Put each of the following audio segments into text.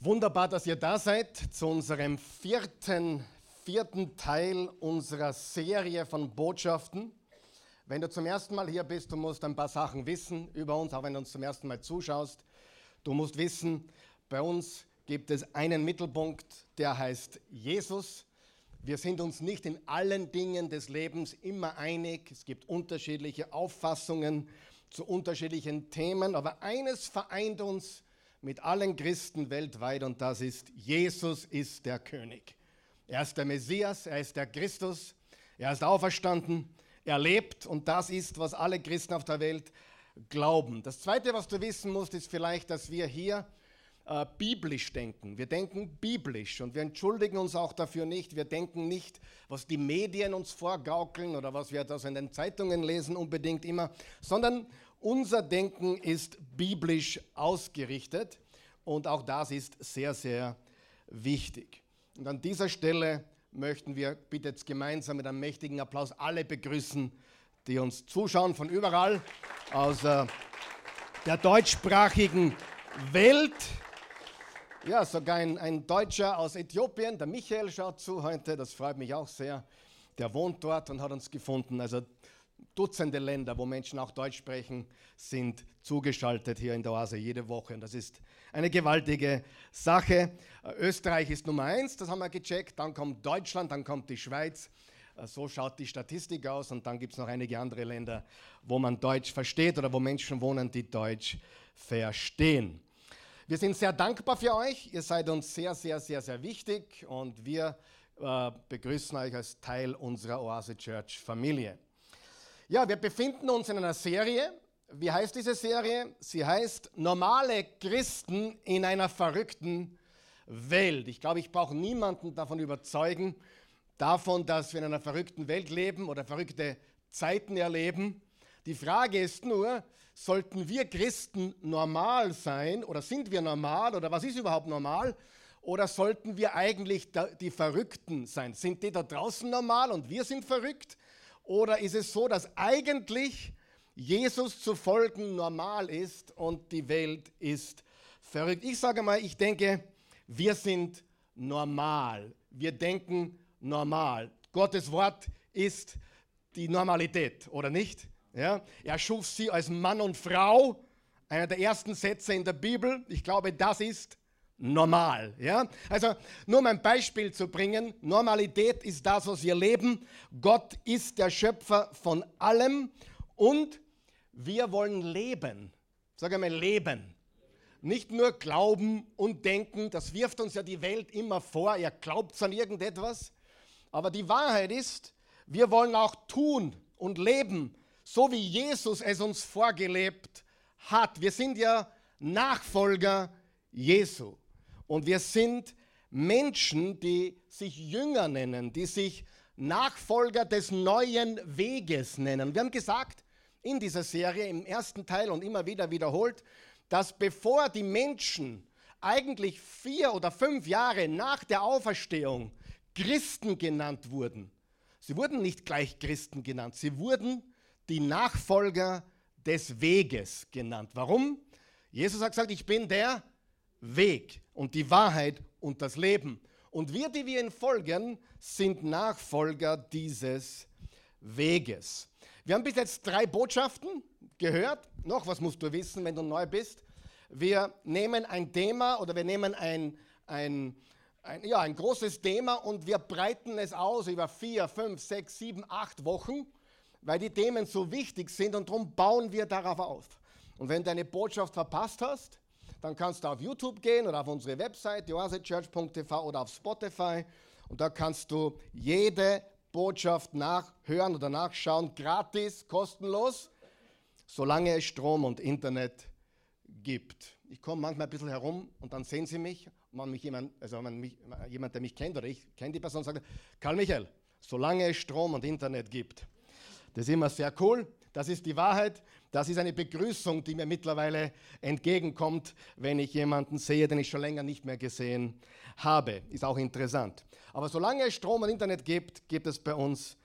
Wunderbar, dass ihr da seid zu unserem vierten, vierten Teil unserer Serie von Botschaften. Wenn du zum ersten Mal hier bist, du musst ein paar Sachen wissen über uns, auch wenn du uns zum ersten Mal zuschaust. Du musst wissen, bei uns gibt es einen Mittelpunkt, der heißt Jesus. Wir sind uns nicht in allen Dingen des Lebens immer einig. Es gibt unterschiedliche Auffassungen zu unterschiedlichen Themen, aber eines vereint uns mit allen Christen weltweit und das ist, Jesus ist der König. Er ist der Messias, er ist der Christus, er ist auferstanden, er lebt und das ist, was alle Christen auf der Welt glauben. Das Zweite, was du wissen musst, ist vielleicht, dass wir hier äh, biblisch denken. Wir denken biblisch und wir entschuldigen uns auch dafür nicht. Wir denken nicht, was die Medien uns vorgaukeln oder was wir das in den Zeitungen lesen unbedingt immer, sondern unser Denken ist biblisch ausgerichtet und auch das ist sehr, sehr wichtig. Und an dieser Stelle möchten wir bitte jetzt gemeinsam mit einem mächtigen Applaus alle begrüßen, die uns zuschauen von überall aus äh, der deutschsprachigen Welt. Ja, sogar ein, ein Deutscher aus Äthiopien, der Michael schaut zu heute, das freut mich auch sehr. Der wohnt dort und hat uns gefunden. Also Dutzende Länder, wo Menschen auch Deutsch sprechen, sind zugeschaltet hier in der Oase jede Woche. Und das ist eine gewaltige Sache. Äh, Österreich ist Nummer eins, das haben wir gecheckt. Dann kommt Deutschland, dann kommt die Schweiz. Äh, so schaut die Statistik aus. Und dann gibt es noch einige andere Länder, wo man Deutsch versteht oder wo Menschen wohnen, die Deutsch verstehen. Wir sind sehr dankbar für euch. Ihr seid uns sehr, sehr, sehr, sehr wichtig. Und wir äh, begrüßen euch als Teil unserer Oase Church Familie. Ja, wir befinden uns in einer Serie. Wie heißt diese Serie? Sie heißt Normale Christen in einer verrückten Welt. Ich glaube, ich brauche niemanden davon überzeugen, davon, dass wir in einer verrückten Welt leben oder verrückte Zeiten erleben. Die Frage ist nur, sollten wir Christen normal sein oder sind wir normal oder was ist überhaupt normal? Oder sollten wir eigentlich die Verrückten sein? Sind die da draußen normal und wir sind verrückt? Oder ist es so, dass eigentlich Jesus zu folgen normal ist und die Welt ist verrückt? Ich sage mal, ich denke, wir sind normal. Wir denken normal. Gottes Wort ist die Normalität, oder nicht? Ja? Er schuf sie als Mann und Frau. Einer der ersten Sätze in der Bibel. Ich glaube, das ist normal. Ja? Also nur um ein Beispiel zu bringen, Normalität ist das, was wir leben. Gott ist der Schöpfer von allem und wir wollen leben. Sag einmal leben. Nicht nur glauben und denken, das wirft uns ja die Welt immer vor, ihr glaubt an irgendetwas. Aber die Wahrheit ist, wir wollen auch tun und leben, so wie Jesus es uns vorgelebt hat. Wir sind ja Nachfolger Jesu. Und wir sind Menschen, die sich Jünger nennen, die sich Nachfolger des neuen Weges nennen. Wir haben gesagt in dieser Serie im ersten Teil und immer wieder wiederholt, dass bevor die Menschen eigentlich vier oder fünf Jahre nach der Auferstehung Christen genannt wurden, sie wurden nicht gleich Christen genannt, sie wurden die Nachfolger des Weges genannt. Warum? Jesus hat gesagt, ich bin der Weg und die Wahrheit und das Leben. Und wir, die wir ihm folgen, sind Nachfolger dieses Weges. Wir haben bis jetzt drei Botschaften gehört. Noch was musst du wissen, wenn du neu bist. Wir nehmen ein Thema oder wir nehmen ein, ein, ein, ja, ein großes Thema und wir breiten es aus über vier, fünf, sechs, sieben, acht Wochen, weil die Themen so wichtig sind und darum bauen wir darauf auf. Und wenn du eine Botschaft verpasst hast, dann kannst du auf YouTube gehen oder auf unsere Website, oasechurch.tv oder auf Spotify und da kannst du jede Botschaft nachhören oder nachschauen, gratis, kostenlos, solange es Strom und Internet gibt. Ich komme manchmal ein bisschen herum und dann sehen sie mich, man mich jemand, also man mich, jemand, der mich kennt oder ich kenne die Person, sagt, Karl Michael, solange es Strom und Internet gibt. Das ist immer sehr cool. Das ist die Wahrheit. Das ist eine Begrüßung, die mir mittlerweile entgegenkommt, wenn ich jemanden sehe, den ich schon länger nicht mehr gesehen habe. Ist auch interessant. Aber solange es Strom und Internet gibt, gibt es bei uns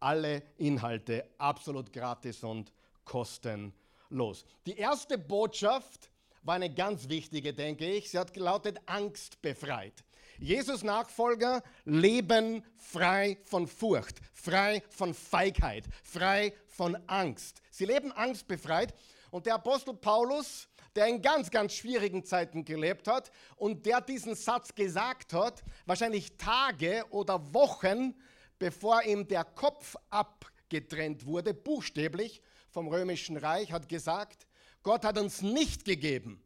alle Inhalte absolut gratis und kostenlos. Die erste Botschaft war eine ganz wichtige, denke ich. Sie hat gelautet, angstbefreit. Jesus Nachfolger leben frei von Furcht, frei von Feigheit, frei von Angst. Sie leben angstbefreit. Und der Apostel Paulus, der in ganz, ganz schwierigen Zeiten gelebt hat und der diesen Satz gesagt hat, wahrscheinlich Tage oder Wochen, bevor ihm der Kopf abgetrennt wurde, buchstäblich vom römischen Reich, hat gesagt, Gott hat uns nicht gegeben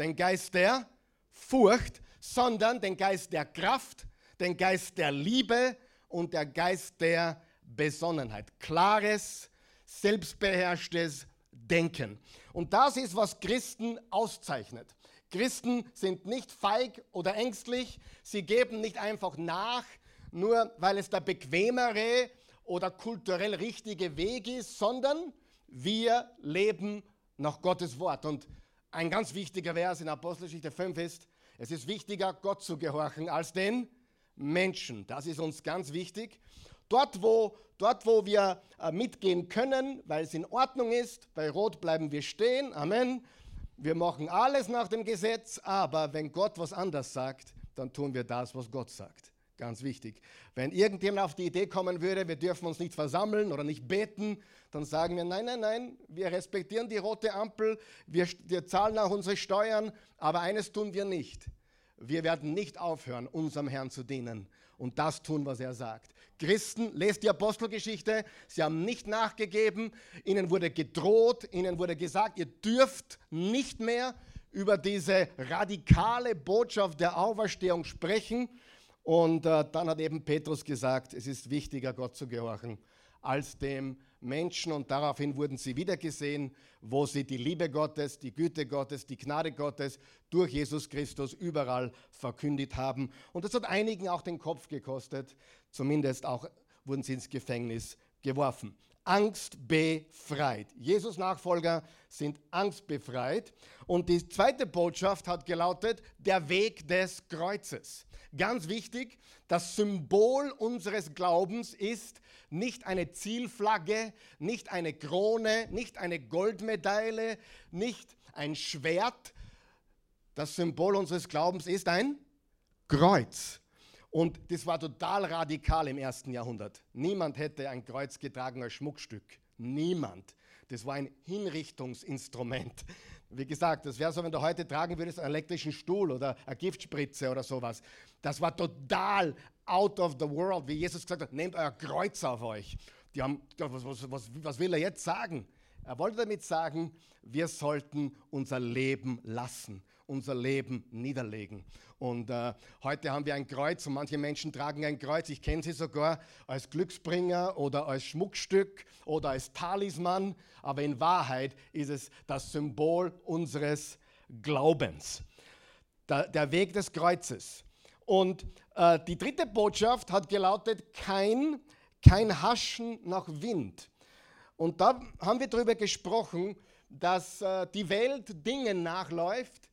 den Geist der Furcht, sondern den Geist der Kraft, den Geist der Liebe und der Geist der Besonnenheit. Klares, selbstbeherrschtes Denken. Und das ist, was Christen auszeichnet. Christen sind nicht feig oder ängstlich, sie geben nicht einfach nach, nur weil es der bequemere oder kulturell richtige Weg ist, sondern wir leben nach Gottes Wort. Und ein ganz wichtiger Vers in Apostelgeschichte 5 ist, es ist wichtiger, Gott zu gehorchen, als den Menschen. Das ist uns ganz wichtig. Dort, wo, dort, wo wir äh, mitgehen können, weil es in Ordnung ist, bei Rot bleiben wir stehen. Amen. Wir machen alles nach dem Gesetz, aber wenn Gott was anders sagt, dann tun wir das, was Gott sagt. Ganz wichtig. Wenn irgendjemand auf die Idee kommen würde, wir dürfen uns nicht versammeln oder nicht beten, dann sagen wir, nein, nein, nein, wir respektieren die rote Ampel, wir, wir zahlen auch unsere Steuern, aber eines tun wir nicht. Wir werden nicht aufhören, unserem Herrn zu dienen und das tun, was er sagt. Christen, lest die Apostelgeschichte, sie haben nicht nachgegeben, ihnen wurde gedroht, ihnen wurde gesagt, ihr dürft nicht mehr über diese radikale Botschaft der Auferstehung sprechen. Und äh, dann hat eben Petrus gesagt, es ist wichtiger, Gott zu gehorchen, als dem Menschen. Und daraufhin wurden sie wiedergesehen, wo sie die Liebe Gottes, die Güte Gottes, die Gnade Gottes durch Jesus Christus überall verkündigt haben. Und das hat einigen auch den Kopf gekostet. Zumindest auch wurden sie ins Gefängnis geworfen angstbefreit. Jesus Nachfolger sind angstbefreit. Und die zweite Botschaft hat gelautet, der Weg des Kreuzes. Ganz wichtig, das Symbol unseres Glaubens ist nicht eine Zielflagge, nicht eine Krone, nicht eine Goldmedaille, nicht ein Schwert. Das Symbol unseres Glaubens ist ein Kreuz. Und das war total radikal im ersten Jahrhundert. Niemand hätte ein Kreuz getragen als Schmuckstück. Niemand. Das war ein Hinrichtungsinstrument. Wie gesagt, das wäre so, wenn du heute tragen würdest einen elektrischen Stuhl oder eine Giftspritze oder sowas. Das war total out of the world, wie Jesus gesagt hat, nehmt euer Kreuz auf euch. Die haben was, was, was, was will er jetzt sagen? Er wollte damit sagen, wir sollten unser Leben lassen unser Leben niederlegen. Und äh, heute haben wir ein Kreuz und manche Menschen tragen ein Kreuz. Ich kenne sie sogar als Glücksbringer oder als Schmuckstück oder als Talisman. Aber in Wahrheit ist es das Symbol unseres Glaubens. Der, der Weg des Kreuzes. Und äh, die dritte Botschaft hat gelautet, kein, kein Haschen nach Wind. Und da haben wir darüber gesprochen, dass äh, die Welt Dingen nachläuft,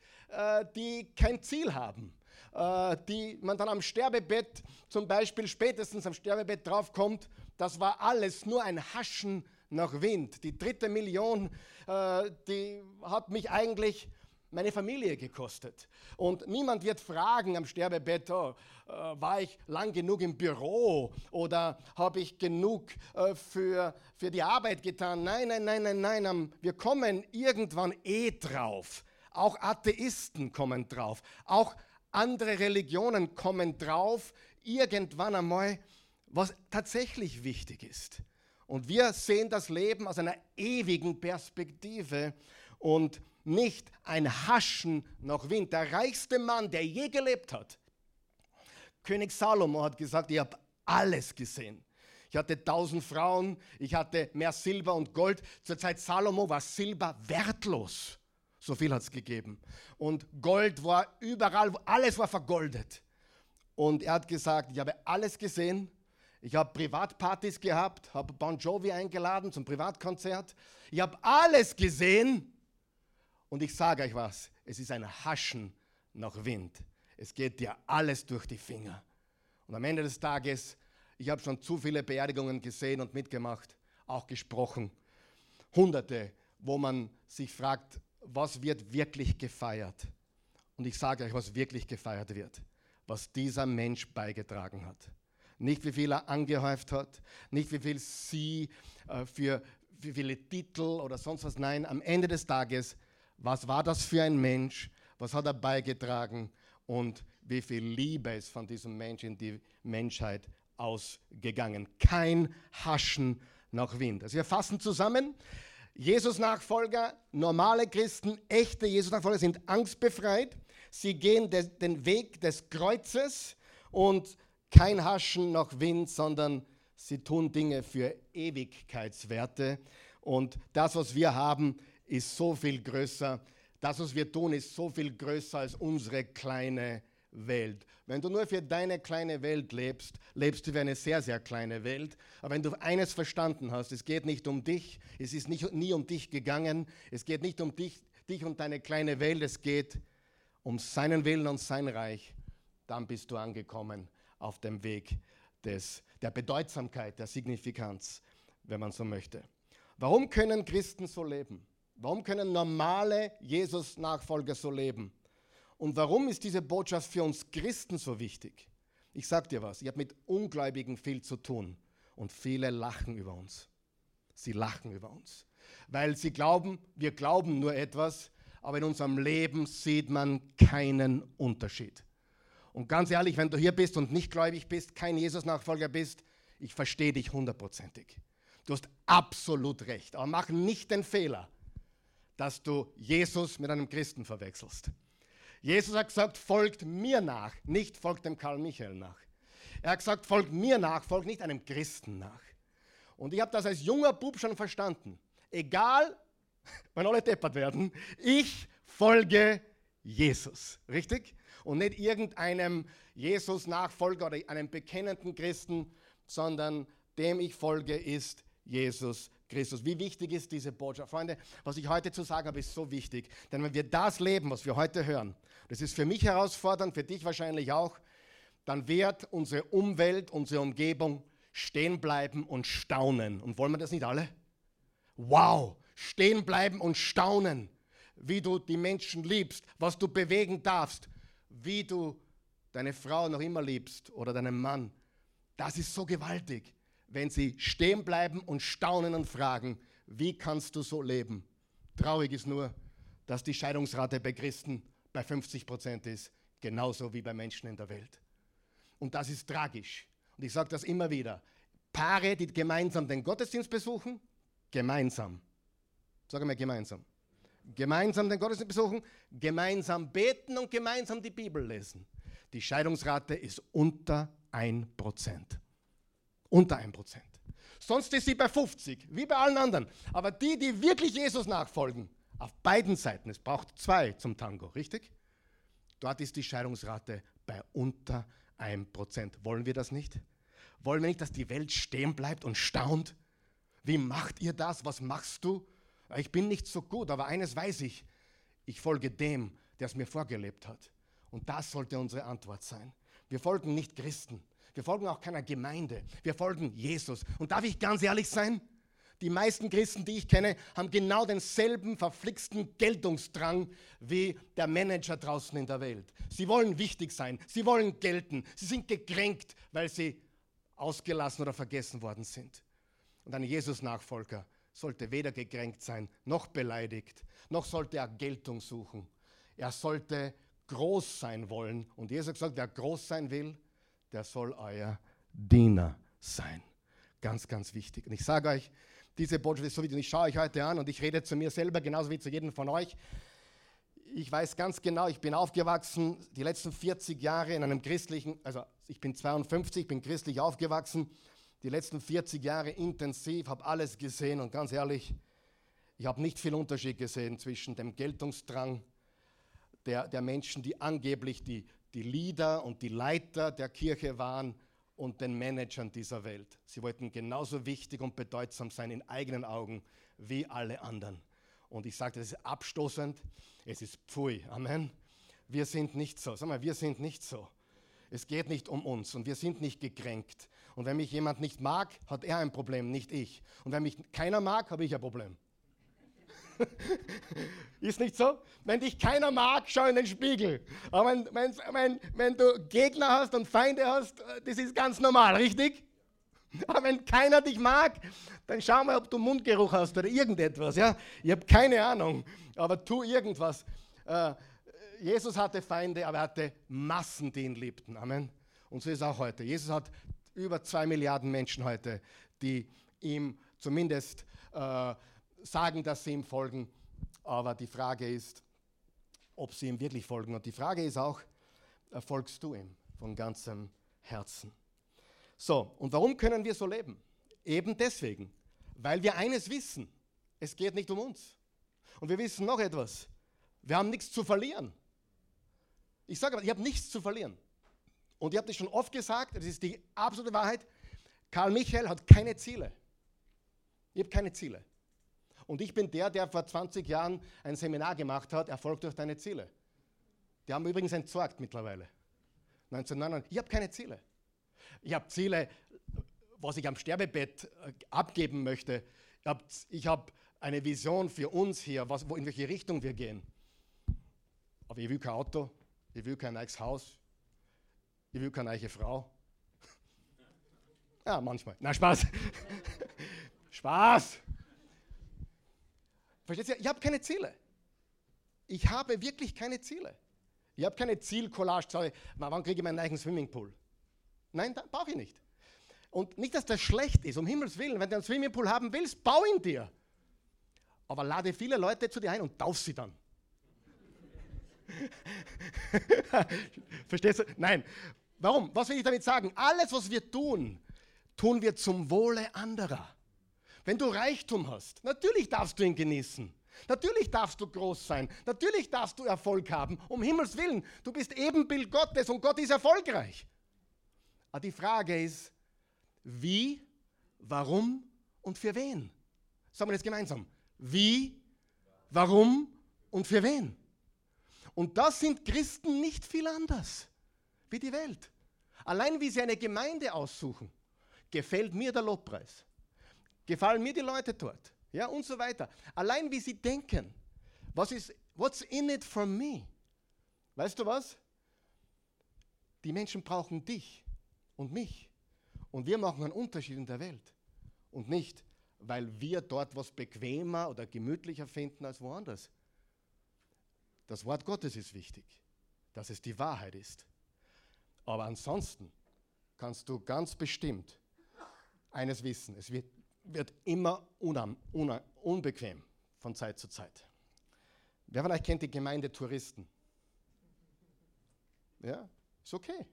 die kein Ziel haben, äh, die man dann am Sterbebett zum Beispiel spätestens am Sterbebett draufkommt, das war alles nur ein Haschen nach Wind. Die dritte Million, äh, die hat mich eigentlich meine Familie gekostet. Und niemand wird fragen am Sterbebett, oh, äh, war ich lang genug im Büro oder habe ich genug äh, für, für die Arbeit getan? Nein, nein, nein, nein, nein. Wir kommen irgendwann eh drauf. Auch Atheisten kommen drauf. Auch andere Religionen kommen drauf, irgendwann einmal, was tatsächlich wichtig ist. Und wir sehen das Leben aus einer ewigen Perspektive und nicht ein Haschen nach Wind. Der reichste Mann, der je gelebt hat, König Salomo hat gesagt, ich habe alles gesehen. Ich hatte tausend Frauen, ich hatte mehr Silber und Gold. Zur Zeit Salomo war Silber wertlos. So viel hat es gegeben. Und Gold war überall, alles war vergoldet. Und er hat gesagt, ich habe alles gesehen. Ich habe Privatpartys gehabt, habe Bon Jovi eingeladen zum Privatkonzert. Ich habe alles gesehen. Und ich sage euch was, es ist ein Haschen nach Wind. Es geht dir alles durch die Finger. Und am Ende des Tages, ich habe schon zu viele Beerdigungen gesehen und mitgemacht, auch gesprochen. Hunderte, wo man sich fragt, was wird wirklich gefeiert? Und ich sage euch, was wirklich gefeiert wird, was dieser Mensch beigetragen hat. Nicht wie viel er angehäuft hat, nicht wie viel sie äh, für wie viele Titel oder sonst was. Nein, am Ende des Tages, was war das für ein Mensch? Was hat er beigetragen? Und wie viel Liebe ist von diesem Mensch in die Menschheit ausgegangen? Kein Haschen nach Wind. Also wir fassen zusammen. Jesus-Nachfolger, normale Christen, echte Jesus-Nachfolger sind angstbefreit. Sie gehen den Weg des Kreuzes und kein Haschen nach Wind, sondern sie tun Dinge für Ewigkeitswerte. Und das, was wir haben, ist so viel größer. Das, was wir tun, ist so viel größer als unsere kleine Welt. Wenn du nur für deine kleine Welt lebst, lebst du für eine sehr, sehr kleine Welt. Aber wenn du eines verstanden hast, es geht nicht um dich, es ist nicht, nie um dich gegangen, es geht nicht um dich, dich und deine kleine Welt, es geht um seinen Willen und sein Reich, dann bist du angekommen auf dem Weg des, der Bedeutsamkeit, der Signifikanz, wenn man so möchte. Warum können Christen so leben? Warum können normale Jesus-Nachfolger so leben? Und warum ist diese Botschaft für uns Christen so wichtig? Ich sage dir was, ich habe mit Ungläubigen viel zu tun und viele lachen über uns. Sie lachen über uns, weil sie glauben, wir glauben nur etwas, aber in unserem Leben sieht man keinen Unterschied. Und ganz ehrlich, wenn du hier bist und nicht gläubig bist, kein Jesus-Nachfolger bist, ich verstehe dich hundertprozentig. Du hast absolut recht, aber mach nicht den Fehler, dass du Jesus mit einem Christen verwechselst. Jesus hat gesagt, folgt mir nach, nicht folgt dem Karl Michael nach. Er hat gesagt, folgt mir nach, folgt nicht einem Christen nach. Und ich habe das als junger Bub schon verstanden. Egal, wenn alle deppert werden, ich folge Jesus. Richtig? Und nicht irgendeinem Jesus-Nachfolger oder einem bekennenden Christen, sondern dem ich folge, ist Jesus Christus. Wie wichtig ist diese Botschaft? Freunde, was ich heute zu sagen habe, ist so wichtig. Denn wenn wir das leben, was wir heute hören, das ist für mich herausfordernd, für dich wahrscheinlich auch, dann wird unsere Umwelt, unsere Umgebung stehen bleiben und staunen. Und wollen wir das nicht alle? Wow, stehen bleiben und staunen, wie du die Menschen liebst, was du bewegen darfst, wie du deine Frau noch immer liebst oder deinen Mann. Das ist so gewaltig wenn sie stehen bleiben und staunen und fragen, wie kannst du so leben? Traurig ist nur, dass die Scheidungsrate bei Christen bei 50 Prozent ist, genauso wie bei Menschen in der Welt. Und das ist tragisch. Und ich sage das immer wieder. Paare, die gemeinsam den Gottesdienst besuchen, gemeinsam. Sag mal gemeinsam. Gemeinsam den Gottesdienst besuchen, gemeinsam beten und gemeinsam die Bibel lesen. Die Scheidungsrate ist unter 1 Prozent. Unter 1%. Sonst ist sie bei 50, wie bei allen anderen. Aber die, die wirklich Jesus nachfolgen, auf beiden Seiten, es braucht zwei zum Tango, richtig? Dort ist die Scheidungsrate bei unter 1%. Wollen wir das nicht? Wollen wir nicht, dass die Welt stehen bleibt und staunt? Wie macht ihr das? Was machst du? Ich bin nicht so gut, aber eines weiß ich. Ich folge dem, der es mir vorgelebt hat. Und das sollte unsere Antwort sein. Wir folgen nicht Christen. Wir folgen auch keiner Gemeinde. Wir folgen Jesus. Und darf ich ganz ehrlich sein? Die meisten Christen, die ich kenne, haben genau denselben verflixten Geltungsdrang wie der Manager draußen in der Welt. Sie wollen wichtig sein, sie wollen gelten, sie sind gekränkt, weil sie ausgelassen oder vergessen worden sind. Und ein Jesus-Nachfolger sollte weder gekränkt sein, noch beleidigt, noch sollte er Geltung suchen. Er sollte groß sein wollen. Und Jesus hat gesagt, wer groß sein will, der soll euer Diener sein. Ganz, ganz wichtig. Und ich sage euch, diese Botschaft ist so wichtig. Und ich schaue euch heute an und ich rede zu mir selber genauso wie zu jedem von euch. Ich weiß ganz genau, ich bin aufgewachsen die letzten 40 Jahre in einem christlichen, also ich bin 52, bin christlich aufgewachsen, die letzten 40 Jahre intensiv, habe alles gesehen und ganz ehrlich, ich habe nicht viel Unterschied gesehen zwischen dem Geltungsdrang der, der Menschen, die angeblich die die Leader und die Leiter der Kirche waren und den Managern dieser Welt. Sie wollten genauso wichtig und bedeutsam sein in eigenen Augen wie alle anderen. Und ich sage, das ist abstoßend, es ist Pfui. Amen. Wir sind nicht so. Sag mal, wir sind nicht so. Es geht nicht um uns und wir sind nicht gekränkt. Und wenn mich jemand nicht mag, hat er ein Problem, nicht ich. Und wenn mich keiner mag, habe ich ein Problem. ist nicht so? Wenn dich keiner mag, schau in den Spiegel. Aber wenn, wenn, wenn, wenn du Gegner hast und Feinde hast, äh, das ist ganz normal, richtig? Aber wenn keiner dich mag, dann schau mal, ob du Mundgeruch hast oder irgendetwas. Ja? Ich habe keine Ahnung, aber tu irgendwas. Äh, Jesus hatte Feinde, aber er hatte Massen, die ihn liebten. Amen. Und so ist es auch heute. Jesus hat über zwei Milliarden Menschen heute, die ihm zumindest äh, sagen, dass sie ihm folgen. Aber die Frage ist, ob sie ihm wirklich folgen. Und die Frage ist auch, äh, folgst du ihm von ganzem Herzen? So, und warum können wir so leben? Eben deswegen, weil wir eines wissen, es geht nicht um uns. Und wir wissen noch etwas, wir haben nichts zu verlieren. Ich sage aber, ich habe nichts zu verlieren. Und ich habe das schon oft gesagt, das ist die absolute Wahrheit, Karl Michael hat keine Ziele. Ich habe keine Ziele. Und ich bin der, der vor 20 Jahren ein Seminar gemacht hat, Erfolg durch deine Ziele. Die haben übrigens entsorgt mittlerweile. 1999. Ich habe keine Ziele. Ich habe Ziele, was ich am Sterbebett äh, abgeben möchte. Ich habe hab eine Vision für uns hier, was, wo, in welche Richtung wir gehen. Aber ich will kein Auto, ich will kein neues Haus, ich will keine neue Frau. Ja, manchmal. Na, Spaß. Spaß. Versteht ihr? Ich habe keine Ziele. Ich habe wirklich keine Ziele. Ich habe keine Zielcollage. Wann kriege ich meinen eigenen Swimmingpool? Nein, brauche ich nicht. Und nicht, dass das schlecht ist, um Himmels Willen. Wenn du einen Swimmingpool haben willst, bau ihn dir. Aber lade viele Leute zu dir ein und tauf sie dann. Verstehst du? Nein. Warum? Was will ich damit sagen? Alles, was wir tun, tun wir zum Wohle anderer. Wenn du Reichtum hast, natürlich darfst du ihn genießen. Natürlich darfst du groß sein. Natürlich darfst du Erfolg haben. Um Himmels Willen, du bist Ebenbild Gottes und Gott ist erfolgreich. Aber die Frage ist, wie, warum und für wen? Sagen wir das gemeinsam. Wie, warum und für wen? Und das sind Christen nicht viel anders wie die Welt. Allein wie sie eine Gemeinde aussuchen, gefällt mir der Lobpreis. Gefallen mir die Leute dort. Ja, und so weiter. Allein wie sie denken. Was ist, what's in it for me? Weißt du was? Die Menschen brauchen dich und mich. Und wir machen einen Unterschied in der Welt. Und nicht, weil wir dort was bequemer oder gemütlicher finden als woanders. Das Wort Gottes ist wichtig, dass es die Wahrheit ist. Aber ansonsten kannst du ganz bestimmt eines wissen, es wird, wird immer unam, una, unbequem von Zeit zu Zeit. Wer von euch kennt die Gemeinde Touristen? Ja, ist okay.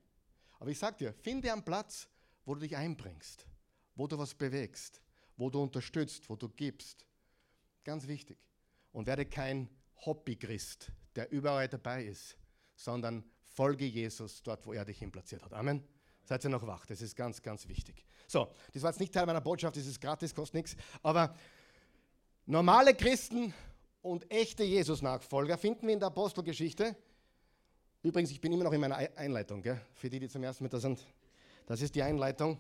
Aber ich sage dir, finde einen Platz, wo du dich einbringst, wo du was bewegst, wo du unterstützt, wo du gibst. Ganz wichtig. Und werde kein Hobby-Christ, der überall dabei ist, sondern folge Jesus dort, wo er dich hinplatziert hat. Amen. Seid ihr noch wach? Das ist ganz, ganz wichtig. So, das war jetzt nicht Teil meiner Botschaft, das ist gratis, kostet nichts. Aber normale Christen und echte Jesus-Nachfolger finden wir in der Apostelgeschichte. Übrigens, ich bin immer noch in meiner Einleitung, gell? für die, die zum ersten Mal da sind. Das ist die Einleitung.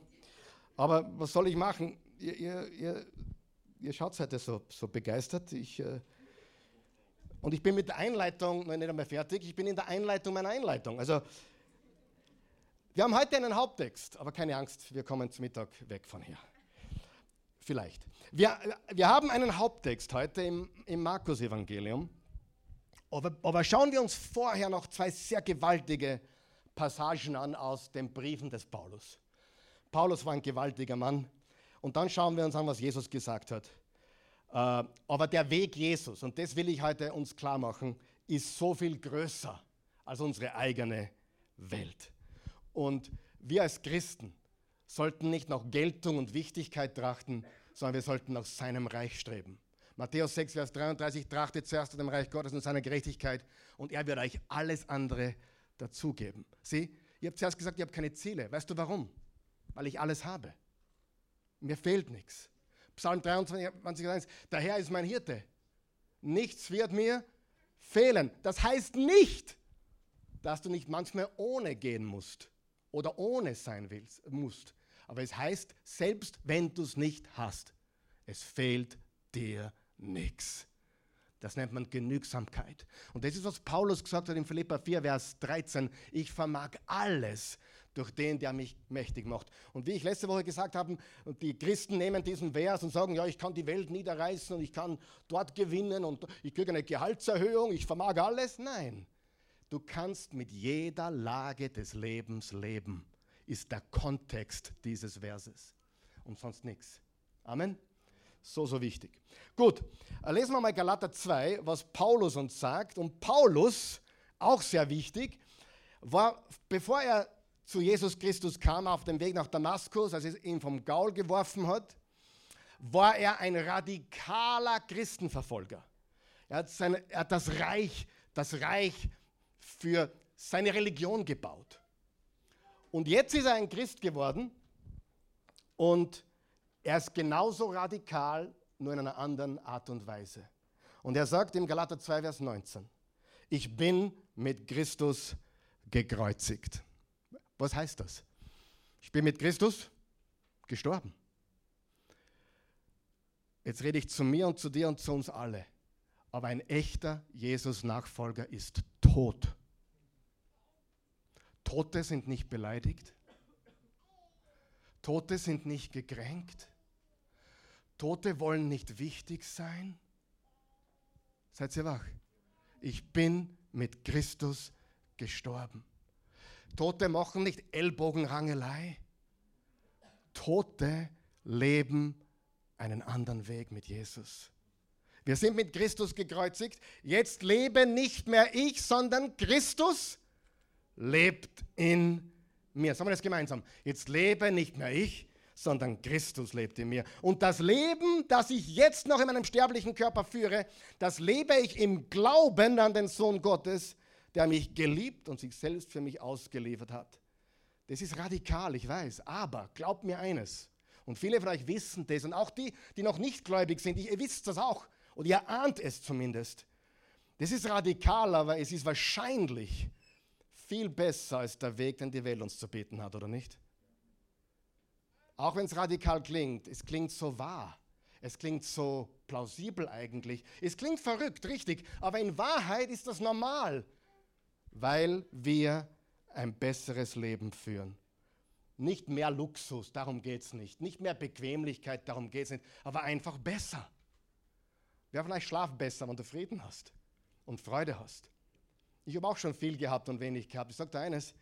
Aber was soll ich machen? Ihr, ihr, ihr, ihr schaut heute so, so begeistert. Ich, äh, und ich bin mit der Einleitung noch nicht einmal fertig. Ich bin in der Einleitung meiner Einleitung. Also, wir haben heute einen Haupttext, aber keine Angst, wir kommen zum Mittag weg von hier. Vielleicht. Wir, wir haben einen Haupttext heute im, im Markus-Evangelium. Aber, aber schauen wir uns vorher noch zwei sehr gewaltige Passagen an aus den Briefen des Paulus. Paulus war ein gewaltiger Mann. Und dann schauen wir uns an, was Jesus gesagt hat. Äh, aber der Weg Jesus, und das will ich heute uns klar machen, ist so viel größer als unsere eigene Welt. Und wir als Christen sollten nicht nach Geltung und Wichtigkeit trachten, sondern wir sollten nach seinem Reich streben. Matthäus 6, Vers 33, trachtet zuerst nach dem Reich Gottes und seiner Gerechtigkeit und er wird euch alles andere dazugeben. Sieh, ihr habt zuerst gesagt, ihr habt keine Ziele. Weißt du warum? Weil ich alles habe. Mir fehlt nichts. Psalm 23, 1, der Herr ist mein Hirte. Nichts wird mir fehlen. Das heißt nicht, dass du nicht manchmal ohne gehen musst oder ohne sein willst, musst. Aber es heißt, selbst wenn du es nicht hast, es fehlt dir nichts. Das nennt man Genügsamkeit. Und das ist, was Paulus gesagt hat in Philippa 4, Vers 13. Ich vermag alles durch den, der mich mächtig macht. Und wie ich letzte Woche gesagt habe, die Christen nehmen diesen Vers und sagen, ja, ich kann die Welt niederreißen und ich kann dort gewinnen und ich kriege eine Gehaltserhöhung, ich vermag alles. Nein, du kannst mit jeder Lage des Lebens leben, ist der Kontext dieses Verses und sonst nichts. Amen. So, so wichtig. Gut, äh, lesen wir mal Galater 2, was Paulus uns sagt. Und Paulus, auch sehr wichtig, war, bevor er zu Jesus Christus kam auf dem Weg nach Damaskus, als er ihn vom Gaul geworfen hat, war er ein radikaler Christenverfolger. Er hat, seine, er hat das Reich, das Reich für seine Religion gebaut. Und jetzt ist er ein Christ geworden und er ist genauso radikal, nur in einer anderen Art und Weise. Und er sagt im Galater 2, Vers 19, ich bin mit Christus gekreuzigt. Was heißt das? Ich bin mit Christus gestorben. Jetzt rede ich zu mir und zu dir und zu uns alle. Aber ein echter Jesus-Nachfolger ist tot. Tote sind nicht beleidigt. Tote sind nicht gekränkt. Tote wollen nicht wichtig sein. Seid ihr wach? Ich bin mit Christus gestorben. Tote machen nicht Ellbogenrangelei. Tote leben einen anderen Weg mit Jesus. Wir sind mit Christus gekreuzigt. Jetzt lebe nicht mehr ich, sondern Christus lebt in mir. Sagen wir das gemeinsam. Jetzt lebe nicht mehr ich, sondern Christus lebt in mir. Und das Leben, das ich jetzt noch in meinem sterblichen Körper führe, das lebe ich im Glauben an den Sohn Gottes, der mich geliebt und sich selbst für mich ausgeliefert hat. Das ist radikal, ich weiß, aber glaubt mir eines, und viele von euch wissen das, und auch die, die noch nicht gläubig sind, ihr wisst das auch, oder ihr ahnt es zumindest. Das ist radikal, aber es ist wahrscheinlich viel besser als der Weg, den die Welt uns zu bieten hat, oder nicht? Auch wenn es radikal klingt, es klingt so wahr. Es klingt so plausibel eigentlich. Es klingt verrückt, richtig, aber in Wahrheit ist das normal weil wir ein besseres Leben führen. Nicht mehr Luxus, darum geht es nicht. Nicht mehr Bequemlichkeit, darum geht es nicht. Aber einfach besser. Wer vielleicht schlaft besser, wenn du Frieden hast und Freude hast. Ich habe auch schon viel gehabt und wenig gehabt. Ich sage dir eines,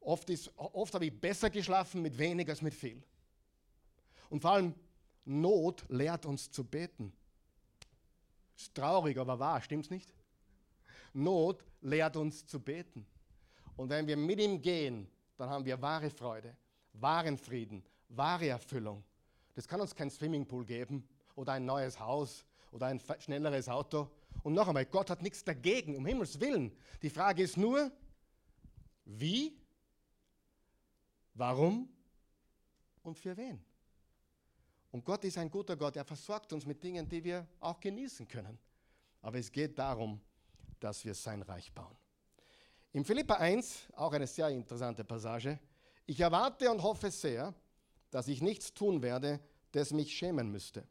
oft, oft habe ich besser geschlafen mit wenig als mit viel. Und vor allem, Not lehrt uns zu beten. Ist traurig, aber wahr, stimmt's nicht? Not lehrt uns zu beten. Und wenn wir mit ihm gehen, dann haben wir wahre Freude, wahren Frieden, wahre Erfüllung. Das kann uns kein Swimmingpool geben oder ein neues Haus oder ein schnelleres Auto. Und noch einmal, Gott hat nichts dagegen, um Himmels Willen. Die Frage ist nur, wie, warum und für wen. Und Gott ist ein guter Gott, er versorgt uns mit Dingen, die wir auch genießen können. Aber es geht darum, dass wir sein Reich bauen. In Philippa 1, auch eine sehr interessante Passage, ich erwarte und hoffe sehr, dass ich nichts tun werde, das mich schämen müsste,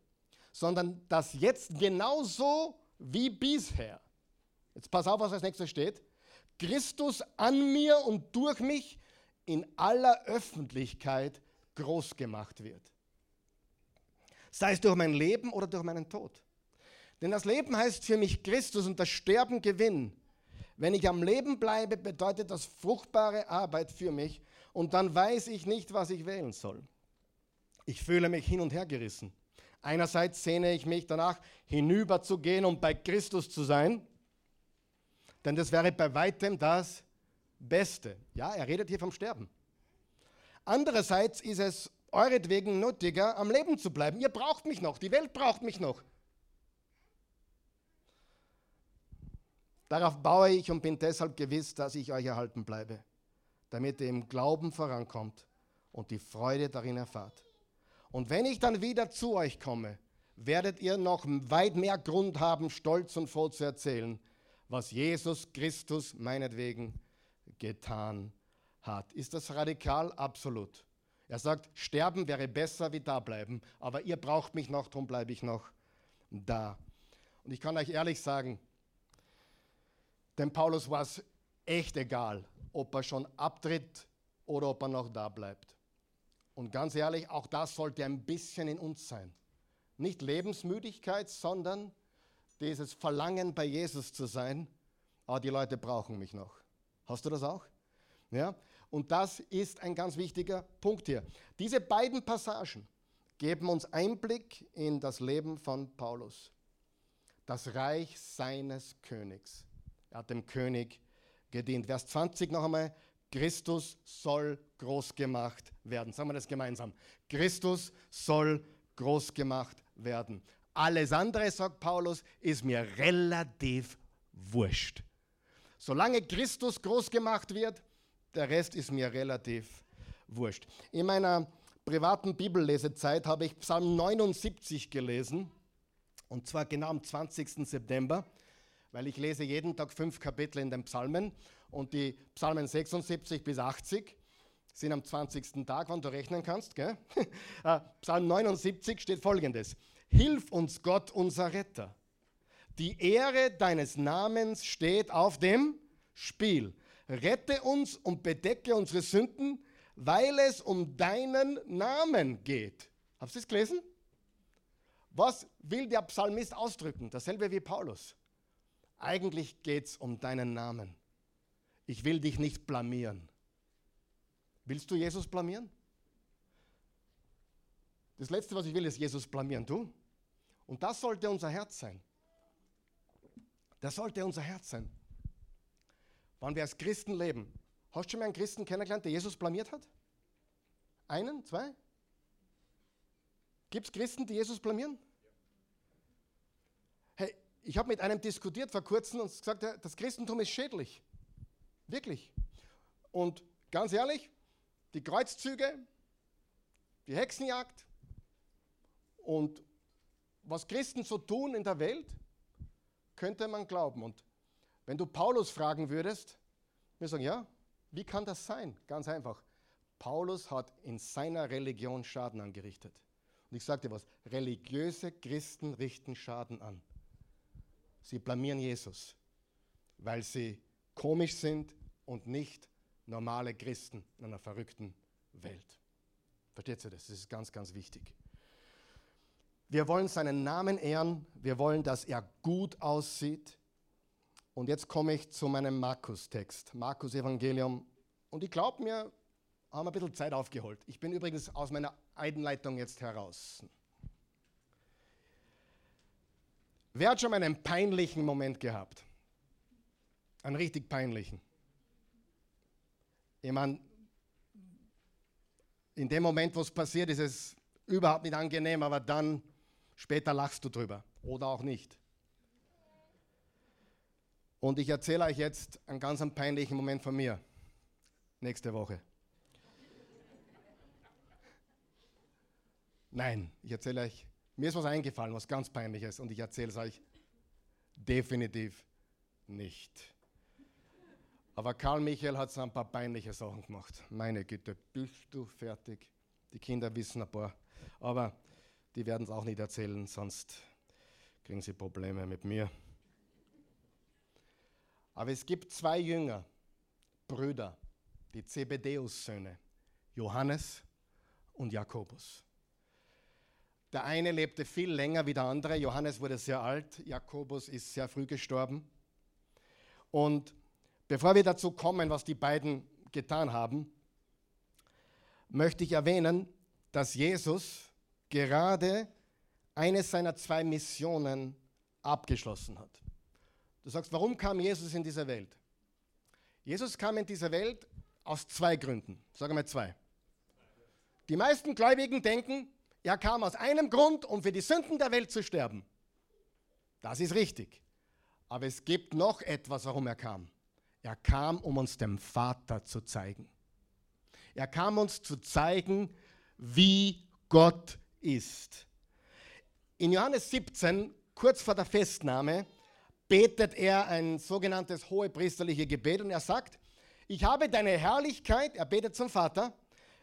sondern dass jetzt genauso wie bisher, jetzt pass auf, was als nächstes steht, Christus an mir und durch mich in aller Öffentlichkeit groß gemacht wird. Sei es durch mein Leben oder durch meinen Tod. Denn das Leben heißt für mich Christus und das Sterben Gewinn. Wenn ich am Leben bleibe, bedeutet das fruchtbare Arbeit für mich und dann weiß ich nicht, was ich wählen soll. Ich fühle mich hin und her gerissen. Einerseits sehne ich mich danach, hinüberzugehen und bei Christus zu sein, denn das wäre bei weitem das Beste. Ja, er redet hier vom Sterben. Andererseits ist es euretwegen nötiger, am Leben zu bleiben. Ihr braucht mich noch, die Welt braucht mich noch. Darauf baue ich und bin deshalb gewiss, dass ich euch erhalten bleibe, damit ihr im Glauben vorankommt und die Freude darin erfahrt. Und wenn ich dann wieder zu euch komme, werdet ihr noch weit mehr Grund haben, stolz und froh zu erzählen, was Jesus Christus meinetwegen getan hat. Ist das radikal? Absolut. Er sagt, sterben wäre besser wie da bleiben, aber ihr braucht mich noch, darum bleibe ich noch da. Und ich kann euch ehrlich sagen, dem Paulus war es echt egal, ob er schon abtritt oder ob er noch da bleibt. Und ganz ehrlich, auch das sollte ein bisschen in uns sein. Nicht Lebensmüdigkeit, sondern dieses Verlangen bei Jesus zu sein. Ah, die Leute brauchen mich noch. Hast du das auch? Ja? Und das ist ein ganz wichtiger Punkt hier. Diese beiden Passagen geben uns Einblick in das Leben von Paulus. Das Reich seines Königs. Er hat dem König gedient. Vers 20 noch einmal. Christus soll groß gemacht werden. Sagen wir das gemeinsam. Christus soll groß gemacht werden. Alles andere, sagt Paulus, ist mir relativ wurscht. Solange Christus groß gemacht wird, der Rest ist mir relativ wurscht. In meiner privaten Bibellesezeit habe ich Psalm 79 gelesen, und zwar genau am 20. September, weil ich lese jeden Tag fünf Kapitel in den Psalmen und die Psalmen 76 bis 80 sind am 20. Tag, wann du rechnen kannst. Gell? Äh, Psalm 79 steht folgendes. Hilf uns Gott, unser Retter. Die Ehre deines Namens steht auf dem Spiel. Rette uns und bedecke unsere Sünden, weil es um deinen Namen geht. Habt ihr es gelesen? Was will der Psalmist ausdrücken? Dasselbe wie Paulus. Eigentlich geht es um deinen Namen. Ich will dich nicht blamieren. Willst du Jesus blamieren? Das Letzte, was ich will, ist Jesus blamieren. Du? Und das sollte unser Herz sein. Das sollte unser Herz sein. Wann wir als Christen leben. Hast du schon mal einen Christen kennengelernt, der Jesus blamiert hat? Einen? Zwei? Gibt es Christen, die Jesus blamieren? Hey, ich habe mit einem diskutiert vor kurzem und gesagt, das Christentum ist schädlich. Wirklich. Und ganz ehrlich, die Kreuzzüge, die Hexenjagd und was Christen so tun in der Welt, könnte man glauben. Und wenn du Paulus fragen würdest, wir sagen, ja, wie kann das sein? Ganz einfach. Paulus hat in seiner Religion Schaden angerichtet. Und ich sage dir was, religiöse Christen richten Schaden an. Sie blamieren Jesus, weil sie komisch sind und nicht normale Christen in einer verrückten Welt. Versteht ihr das? Das ist ganz, ganz wichtig. Wir wollen seinen Namen ehren. Wir wollen, dass er gut aussieht. Und jetzt komme ich zu meinem Markus-Text, Markus Evangelium. Und ich glaube mir, haben wir ein bisschen Zeit aufgeholt. Ich bin übrigens aus meiner Einleitung jetzt heraus. Wer hat schon mal einen peinlichen Moment gehabt? Einen richtig peinlichen. Ich meine, in dem Moment, wo es passiert, ist es überhaupt nicht angenehm, aber dann Später lachst du drüber oder auch nicht. Und ich erzähle euch jetzt einen ganz peinlichen Moment von mir. Nächste Woche. Nein, ich erzähle euch, mir ist was eingefallen, was ganz peinliches und ich erzähle es euch definitiv nicht. Aber Karl Michael hat so ein paar peinliche Sachen gemacht. Meine Güte, bist du fertig? Die Kinder wissen ein paar. Aber die werden es auch nicht erzählen, sonst kriegen sie Probleme mit mir. Aber es gibt zwei Jünger, Brüder, die Zebedeus-Söhne, Johannes und Jakobus. Der eine lebte viel länger wie der andere. Johannes wurde sehr alt, Jakobus ist sehr früh gestorben. Und bevor wir dazu kommen, was die beiden getan haben, möchte ich erwähnen, dass Jesus gerade eine seiner zwei Missionen abgeschlossen hat. Du sagst, warum kam Jesus in diese Welt? Jesus kam in diese Welt aus zwei Gründen. Sag mal zwei. Die meisten Gläubigen denken, er kam aus einem Grund, um für die Sünden der Welt zu sterben. Das ist richtig. Aber es gibt noch etwas, warum er kam. Er kam, um uns dem Vater zu zeigen. Er kam uns zu zeigen, wie Gott ist. In Johannes 17, kurz vor der Festnahme, betet er ein sogenanntes hohepriesterliche Gebet und er sagt, ich habe deine Herrlichkeit, er betet zum Vater,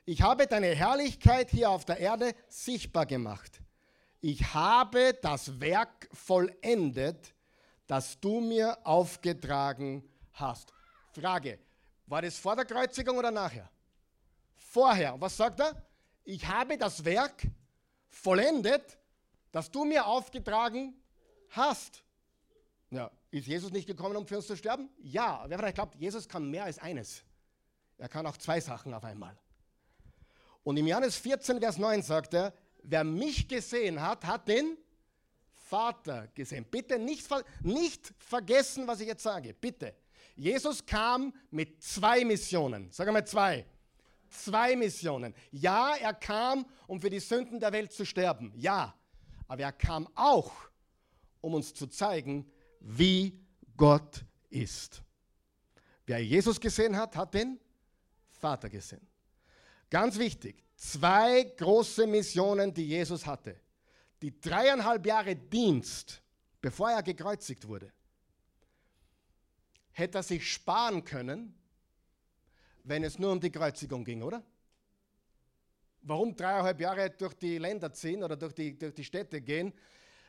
ich habe deine Herrlichkeit hier auf der Erde sichtbar gemacht. ich habe das Werk vollendet, das du mir aufgetragen hast. Frage, war das vor der Kreuzigung oder nachher? Vorher. Was sagt er? Ich habe das Werk vollendet, das du mir aufgetragen hast. Ja, ist Jesus nicht gekommen, um für uns zu sterben? Ja, wer vielleicht glaubt, Jesus kann mehr als eines. Er kann auch zwei Sachen auf einmal. Und im Johannes 14, Vers 9 sagt er, wer mich gesehen hat, hat den Vater gesehen. Bitte nicht, nicht vergessen, was ich jetzt sage. Bitte. Jesus kam mit zwei Missionen. Sag einmal zwei. Zwei Missionen. Ja, er kam, um für die Sünden der Welt zu sterben. Ja. Aber er kam auch, um uns zu zeigen, wie Gott ist. Wer Jesus gesehen hat, hat den Vater gesehen. Ganz wichtig, zwei große Missionen, die Jesus hatte. Die dreieinhalb Jahre Dienst, bevor er gekreuzigt wurde, hätte er sich sparen können, wenn es nur um die Kreuzigung ging, oder? Warum dreieinhalb Jahre durch die Länder ziehen oder durch die, durch die Städte gehen,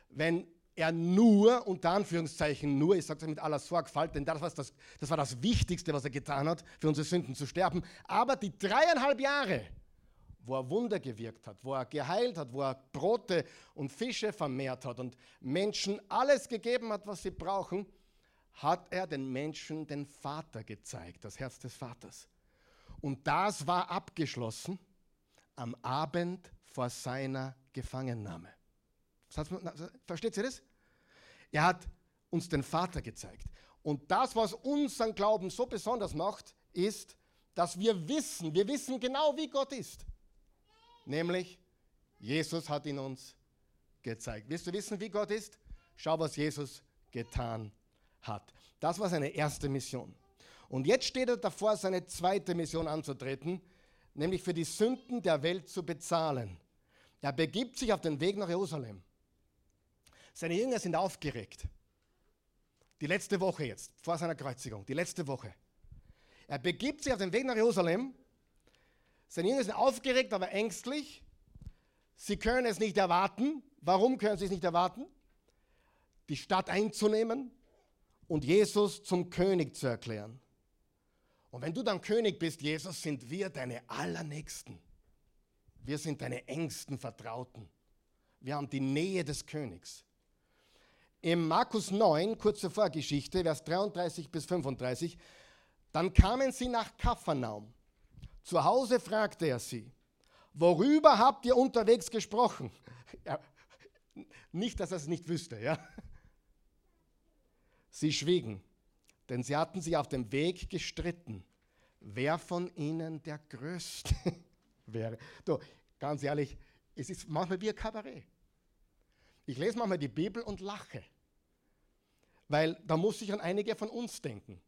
wenn er nur, unter Anführungszeichen nur, ich sage es mit aller Sorgfalt, denn das war das, das war das Wichtigste, was er getan hat, für unsere Sünden zu sterben. Aber die dreieinhalb Jahre, wo er Wunder gewirkt hat, wo er geheilt hat, wo er Brote und Fische vermehrt hat und Menschen alles gegeben hat, was sie brauchen, hat er den Menschen den Vater gezeigt, das Herz des Vaters. Und das war abgeschlossen am Abend vor seiner Gefangennahme. Versteht ihr das? Er hat uns den Vater gezeigt. Und das, was unseren Glauben so besonders macht, ist, dass wir wissen, wir wissen genau, wie Gott ist. Nämlich, Jesus hat ihn uns gezeigt. Willst du wissen, wie Gott ist? Schau, was Jesus getan hat. Das war seine erste Mission. Und jetzt steht er davor, seine zweite Mission anzutreten, nämlich für die Sünden der Welt zu bezahlen. Er begibt sich auf den Weg nach Jerusalem. Seine Jünger sind aufgeregt. Die letzte Woche jetzt, vor seiner Kreuzigung, die letzte Woche. Er begibt sich auf den Weg nach Jerusalem. Seine Jünger sind aufgeregt, aber ängstlich. Sie können es nicht erwarten. Warum können sie es nicht erwarten? Die Stadt einzunehmen und Jesus zum König zu erklären. Und wenn du dann König bist, Jesus, sind wir deine Allernächsten. Wir sind deine engsten Vertrauten. Wir haben die Nähe des Königs. Im Markus 9, kurze Vorgeschichte, Vers 33 bis 35, dann kamen sie nach Kapharnaum. Zu Hause fragte er sie, worüber habt ihr unterwegs gesprochen? Ja, nicht, dass er es nicht wüsste, ja. Sie schwiegen, denn sie hatten sich auf dem Weg gestritten, wer von ihnen der Größte wäre. Du, ganz ehrlich, es ist manchmal wie ein Kabarett. Ich lese manchmal die Bibel und lache. Weil da muss ich an einige von uns denken.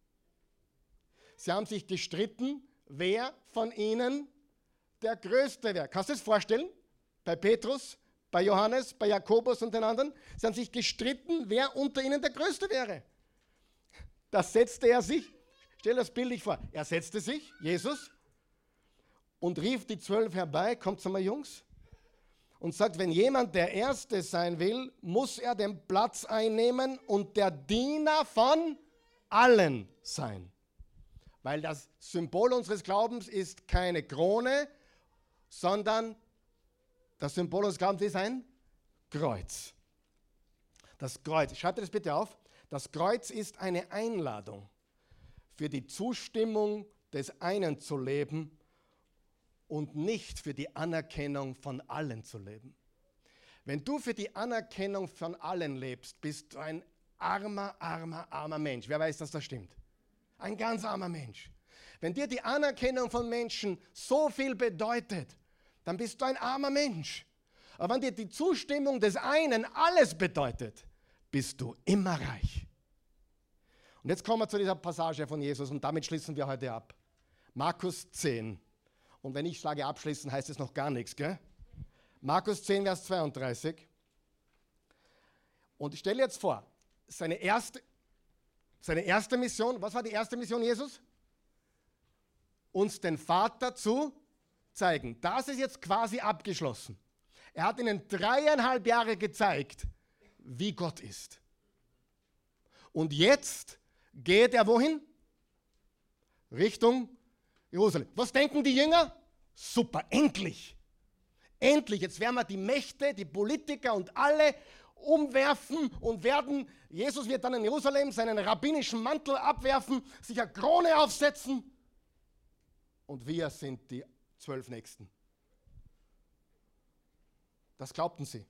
Sie haben sich gestritten, wer von ihnen der Größte wäre. Kannst du das vorstellen? Bei Petrus, bei Johannes, bei Jakobus und den anderen. Sie haben sich gestritten, wer unter ihnen der Größte wäre. Da setzte er sich, stell das bildlich vor, er setzte sich, Jesus, und rief die zwölf herbei, kommt zu mal Jungs, und sagt, wenn jemand der Erste sein will, muss er den Platz einnehmen und der Diener von allen sein. Weil das Symbol unseres Glaubens ist keine Krone, sondern das Symbol unseres Glaubens ist ein Kreuz. Das Kreuz, schreibt das bitte auf, das Kreuz ist eine Einladung für die Zustimmung des einen zu leben und nicht für die Anerkennung von allen zu leben. Wenn du für die Anerkennung von allen lebst, bist du ein armer, armer, armer Mensch. Wer weiß, dass das stimmt? Ein ganz armer Mensch. Wenn dir die Anerkennung von Menschen so viel bedeutet, dann bist du ein armer Mensch. Aber wenn dir die Zustimmung des einen alles bedeutet, bist du immer reich. Und jetzt kommen wir zu dieser Passage von Jesus und damit schließen wir heute ab. Markus 10. Und wenn ich sage abschließen, heißt es noch gar nichts, gell? Markus 10, Vers 32. Und ich stelle jetzt vor, seine erste, seine erste Mission, was war die erste Mission Jesus? Uns den Vater zu zeigen. Das ist jetzt quasi abgeschlossen. Er hat ihnen dreieinhalb Jahre gezeigt, wie Gott ist. Und jetzt geht er wohin? Richtung Jerusalem. Was denken die Jünger? Super, endlich. Endlich, jetzt werden wir die Mächte, die Politiker und alle umwerfen und werden, Jesus wird dann in Jerusalem seinen rabbinischen Mantel abwerfen, sich eine Krone aufsetzen und wir sind die zwölf Nächsten. Das glaubten sie.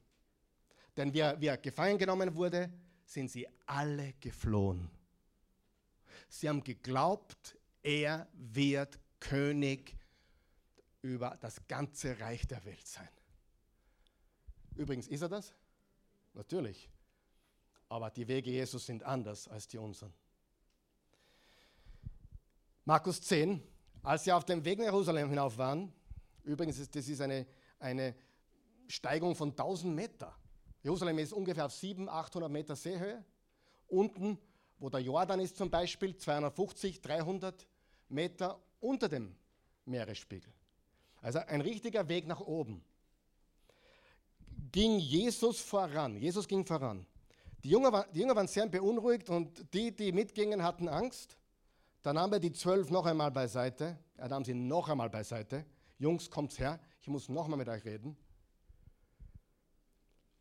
Denn wie er, gefangen genommen wurde, sind sie alle geflohen. Sie haben geglaubt, er wird König über das ganze Reich der Welt sein. Übrigens, ist er das? Natürlich. Aber die Wege Jesus sind anders als die unseren. Markus 10, als sie auf dem Weg nach Jerusalem hinauf waren, übrigens, ist, das ist eine, eine Steigung von 1000 Meter. Jerusalem ist ungefähr auf 700, 800 Meter Seehöhe. Unten, wo der Jordan ist zum Beispiel, 250, 300 Meter unter dem Meeresspiegel. Also ein richtiger Weg nach oben. Ging Jesus voran. Jesus ging voran. Die Jünger, war, die Jünger waren sehr beunruhigt und die, die mitgingen, hatten Angst. Dann nahm er die zwölf noch einmal beiseite. Er nahm sie noch einmal beiseite. Jungs, kommt's her, ich muss noch einmal mit euch reden.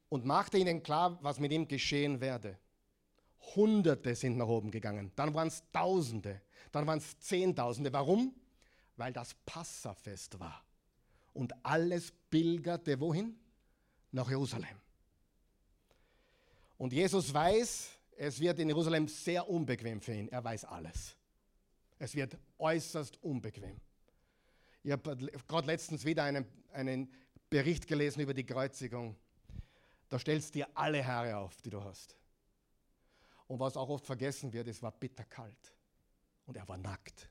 Und machte ihnen klar, was mit ihm geschehen werde. Hunderte sind nach oben gegangen. Dann waren es Tausende. Dann waren es Zehntausende. Warum? Weil das Passafest war und alles pilgerte wohin? Nach Jerusalem. Und Jesus weiß, es wird in Jerusalem sehr unbequem für ihn. Er weiß alles. Es wird äußerst unbequem. Ich habe gerade letztens wieder einen, einen Bericht gelesen über die Kreuzigung. Da stellst du dir alle Haare auf, die du hast. Und was auch oft vergessen wird, es war bitterkalt. Und er war nackt.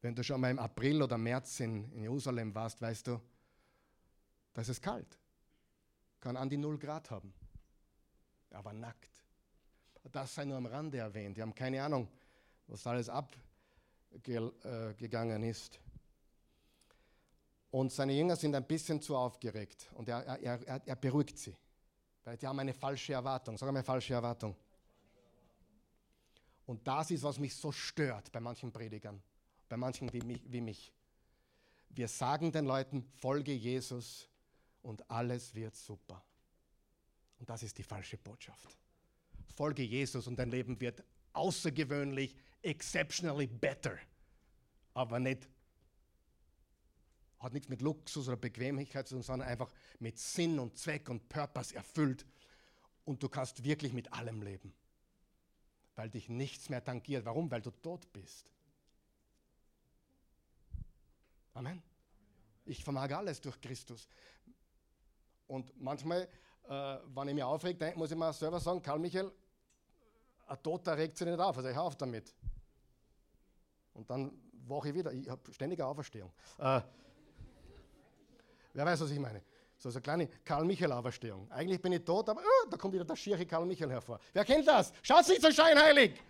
Wenn du schon mal im April oder März in, in Jerusalem warst, weißt du, da ist es kalt. Kann an die 0 Grad haben. Er war nackt. Das sei nur am Rande erwähnt. Die haben keine Ahnung, was alles abgegangen äh, ist. Und seine Jünger sind ein bisschen zu aufgeregt und er, er, er, er beruhigt sie, weil die haben eine falsche Erwartung. Sag mal, falsche Erwartung. Und das ist, was mich so stört bei manchen Predigern bei manchen wie mich, wie mich. Wir sagen den Leuten, folge Jesus und alles wird super. Und das ist die falsche Botschaft. Folge Jesus und dein Leben wird außergewöhnlich, exceptionally better. Aber nicht, hat nichts mit Luxus oder Bequemlichkeit zu tun, sondern einfach mit Sinn und Zweck und Purpose erfüllt. Und du kannst wirklich mit allem leben. Weil dich nichts mehr tangiert. Warum? Weil du tot bist. Amen. Ich vermag alles durch Christus. Und manchmal, äh, wenn ich mich aufregt, muss ich mir selber sagen, Karl Michael, ein Toter regt sich nicht auf, also ich auf damit. Und dann wache ich wieder, ich habe ständige Auferstehung. Äh, wer weiß, was ich meine? So eine kleine Karl-Michael-Auferstehung. Eigentlich bin ich tot, aber oh, da kommt wieder der schiere Karl Michael hervor. Wer kennt das? Schaut nicht so scheinheilig!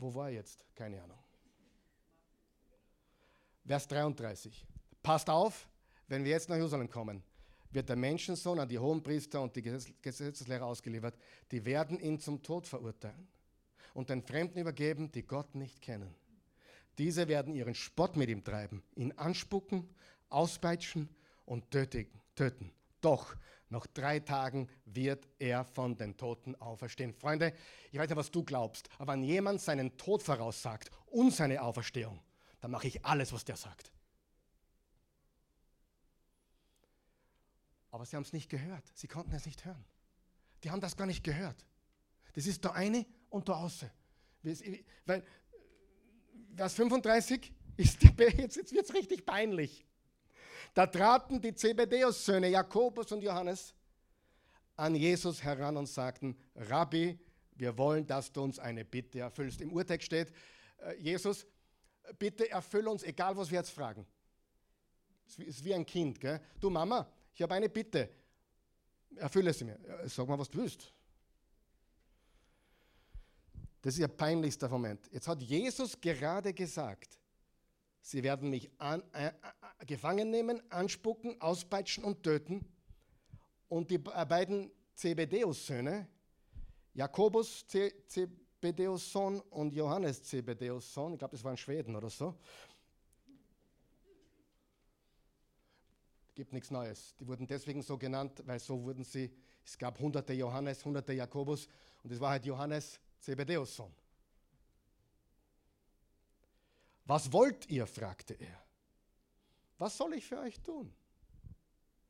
Wo war er jetzt? Keine Ahnung. Vers 33. Passt auf, wenn wir jetzt nach Jerusalem kommen, wird der Menschensohn an die Hohenpriester und die Gesetzeslehrer ausgeliefert. Die werden ihn zum Tod verurteilen und den Fremden übergeben, die Gott nicht kennen. Diese werden ihren Spott mit ihm treiben, ihn anspucken, auspeitschen und töten. Doch nach drei Tagen wird er von den Toten auferstehen. Freunde, ich weiß nicht, was du glaubst, aber wenn jemand seinen Tod voraussagt und seine Auferstehung, dann mache ich alles, was der sagt. Aber sie haben es nicht gehört. Sie konnten es nicht hören. Die haben das gar nicht gehört. Das ist der eine und der außer. Weil Vers 35 ist jetzt, jetzt wird richtig peinlich. Da traten die Zebedeus-Söhne Jakobus und Johannes an Jesus heran und sagten, Rabbi, wir wollen, dass du uns eine Bitte erfüllst. Im Urtext steht, äh, Jesus, bitte erfüll uns, egal was wir jetzt fragen. Es ist wie ein Kind. Gell? Du Mama, ich habe eine Bitte. Erfülle sie mir. Sag mal, was du willst. Das ist ihr peinlichster Moment. Jetzt hat Jesus gerade gesagt, sie werden mich an, äh, äh, gefangen nehmen, anspucken, auspeitschen und töten. Und die äh, beiden Zebedeus-Söhne, Jakobus Zebedeus Sohn und Johannes Zebedeus Sohn, ich glaube, das waren Schweden oder so, gibt nichts Neues. Die wurden deswegen so genannt, weil so wurden sie, es gab hunderte Johannes, hunderte Jakobus und es war halt Johannes Zebedeus Sohn. Was wollt ihr? fragte er. Was soll ich für euch tun?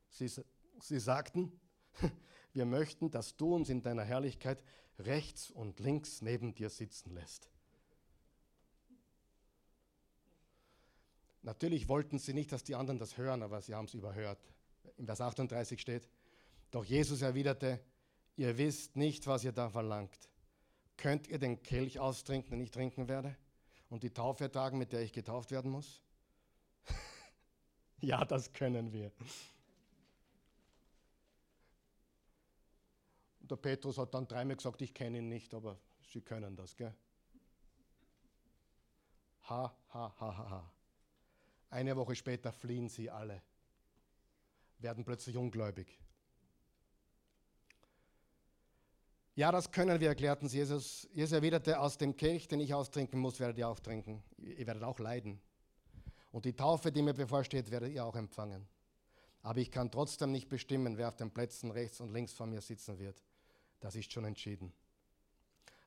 Sie, sie sagten, wir möchten, dass du uns in deiner Herrlichkeit rechts und links neben dir sitzen lässt. Natürlich wollten sie nicht, dass die anderen das hören, aber sie haben es überhört. Im Vers 38 steht, doch Jesus erwiderte, ihr wisst nicht, was ihr da verlangt. Könnt ihr den Kelch austrinken, den ich trinken werde? Und die Taufe ertragen, mit der ich getauft werden muss? ja, das können wir. Und der Petrus hat dann dreimal gesagt, ich kenne ihn nicht, aber sie können das, gell? Ha, ha, ha, ha, ha. Eine Woche später fliehen sie alle, werden plötzlich ungläubig. Ja, das können wir, erklärten sie. Jesus. Jesus erwiderte, aus dem Kelch, den ich austrinken muss, werdet ihr auch trinken. Ihr werdet auch leiden. Und die Taufe, die mir bevorsteht, werdet ihr auch empfangen. Aber ich kann trotzdem nicht bestimmen, wer auf den Plätzen rechts und links von mir sitzen wird. Das ist schon entschieden.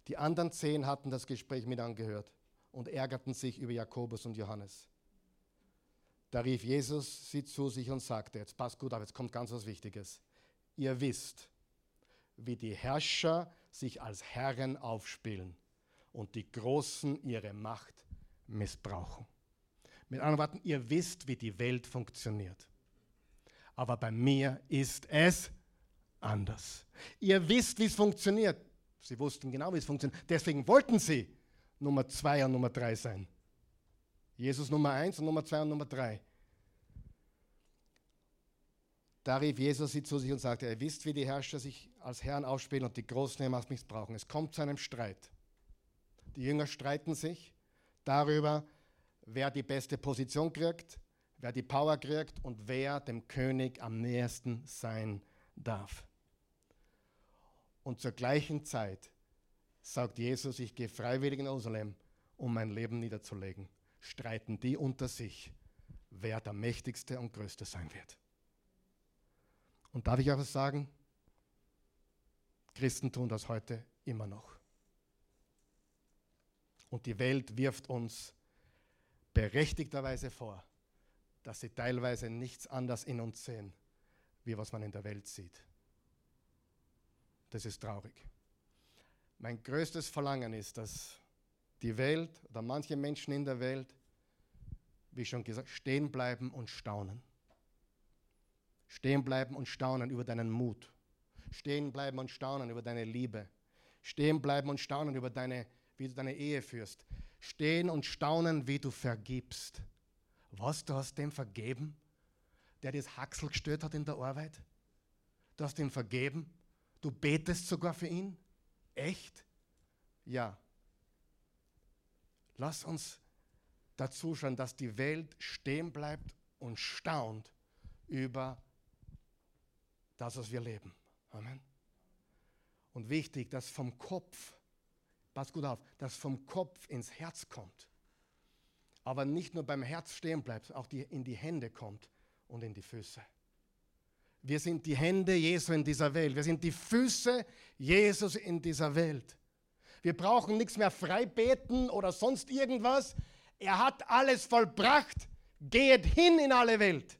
Die anderen zehn hatten das Gespräch mit angehört und ärgerten sich über Jakobus und Johannes. Da rief Jesus sie zu sich und sagte, jetzt passt gut auf, jetzt kommt ganz was Wichtiges. Ihr wisst, wie die Herrscher sich als Herren aufspielen und die Großen ihre Macht missbrauchen. Mit anderen Worten, ihr wisst, wie die Welt funktioniert. Aber bei mir ist es anders. Ihr wisst, wie es funktioniert. Sie wussten genau, wie es funktioniert. Deswegen wollten sie Nummer zwei und Nummer drei sein. Jesus Nummer eins und Nummer zwei und Nummer drei. Da rief Jesus sie zu sich und sagte, ihr wisst, wie die Herrscher sich als Herren aufspielen und die Großen ihr Macht missbrauchen. Es kommt zu einem Streit. Die Jünger streiten sich darüber, wer die beste Position kriegt, wer die Power kriegt und wer dem König am nähersten sein darf. Und zur gleichen Zeit sagt Jesus, ich gehe freiwillig in Jerusalem, um mein Leben niederzulegen streiten die unter sich, wer der mächtigste und größte sein wird. Und darf ich auch was sagen? Christen tun das heute immer noch. Und die Welt wirft uns berechtigterweise vor, dass sie teilweise nichts anderes in uns sehen, wie was man in der Welt sieht. Das ist traurig. Mein größtes Verlangen ist, dass die Welt oder manche Menschen in der Welt, wie schon gesagt, stehen bleiben und staunen. Stehen bleiben und staunen über deinen Mut. Stehen bleiben und staunen über deine Liebe. Stehen bleiben und staunen über deine, wie du deine Ehe führst. Stehen und staunen, wie du vergibst. Was, du hast dem vergeben, der dir das Haxel gestört hat in der Arbeit? Du hast ihm vergeben? Du betest sogar für ihn? Echt? Ja. Lass uns dazu schauen, dass die Welt stehen bleibt und staunt über das, was wir leben. Amen. Und wichtig, dass vom Kopf, pass gut auf, dass vom Kopf ins Herz kommt. Aber nicht nur beim Herz stehen bleibt, auch die, in die Hände kommt und in die Füße. Wir sind die Hände Jesu in dieser Welt. Wir sind die Füße Jesus in dieser Welt. Wir brauchen nichts mehr freibeten oder sonst irgendwas. Er hat alles vollbracht. Geht hin in alle Welt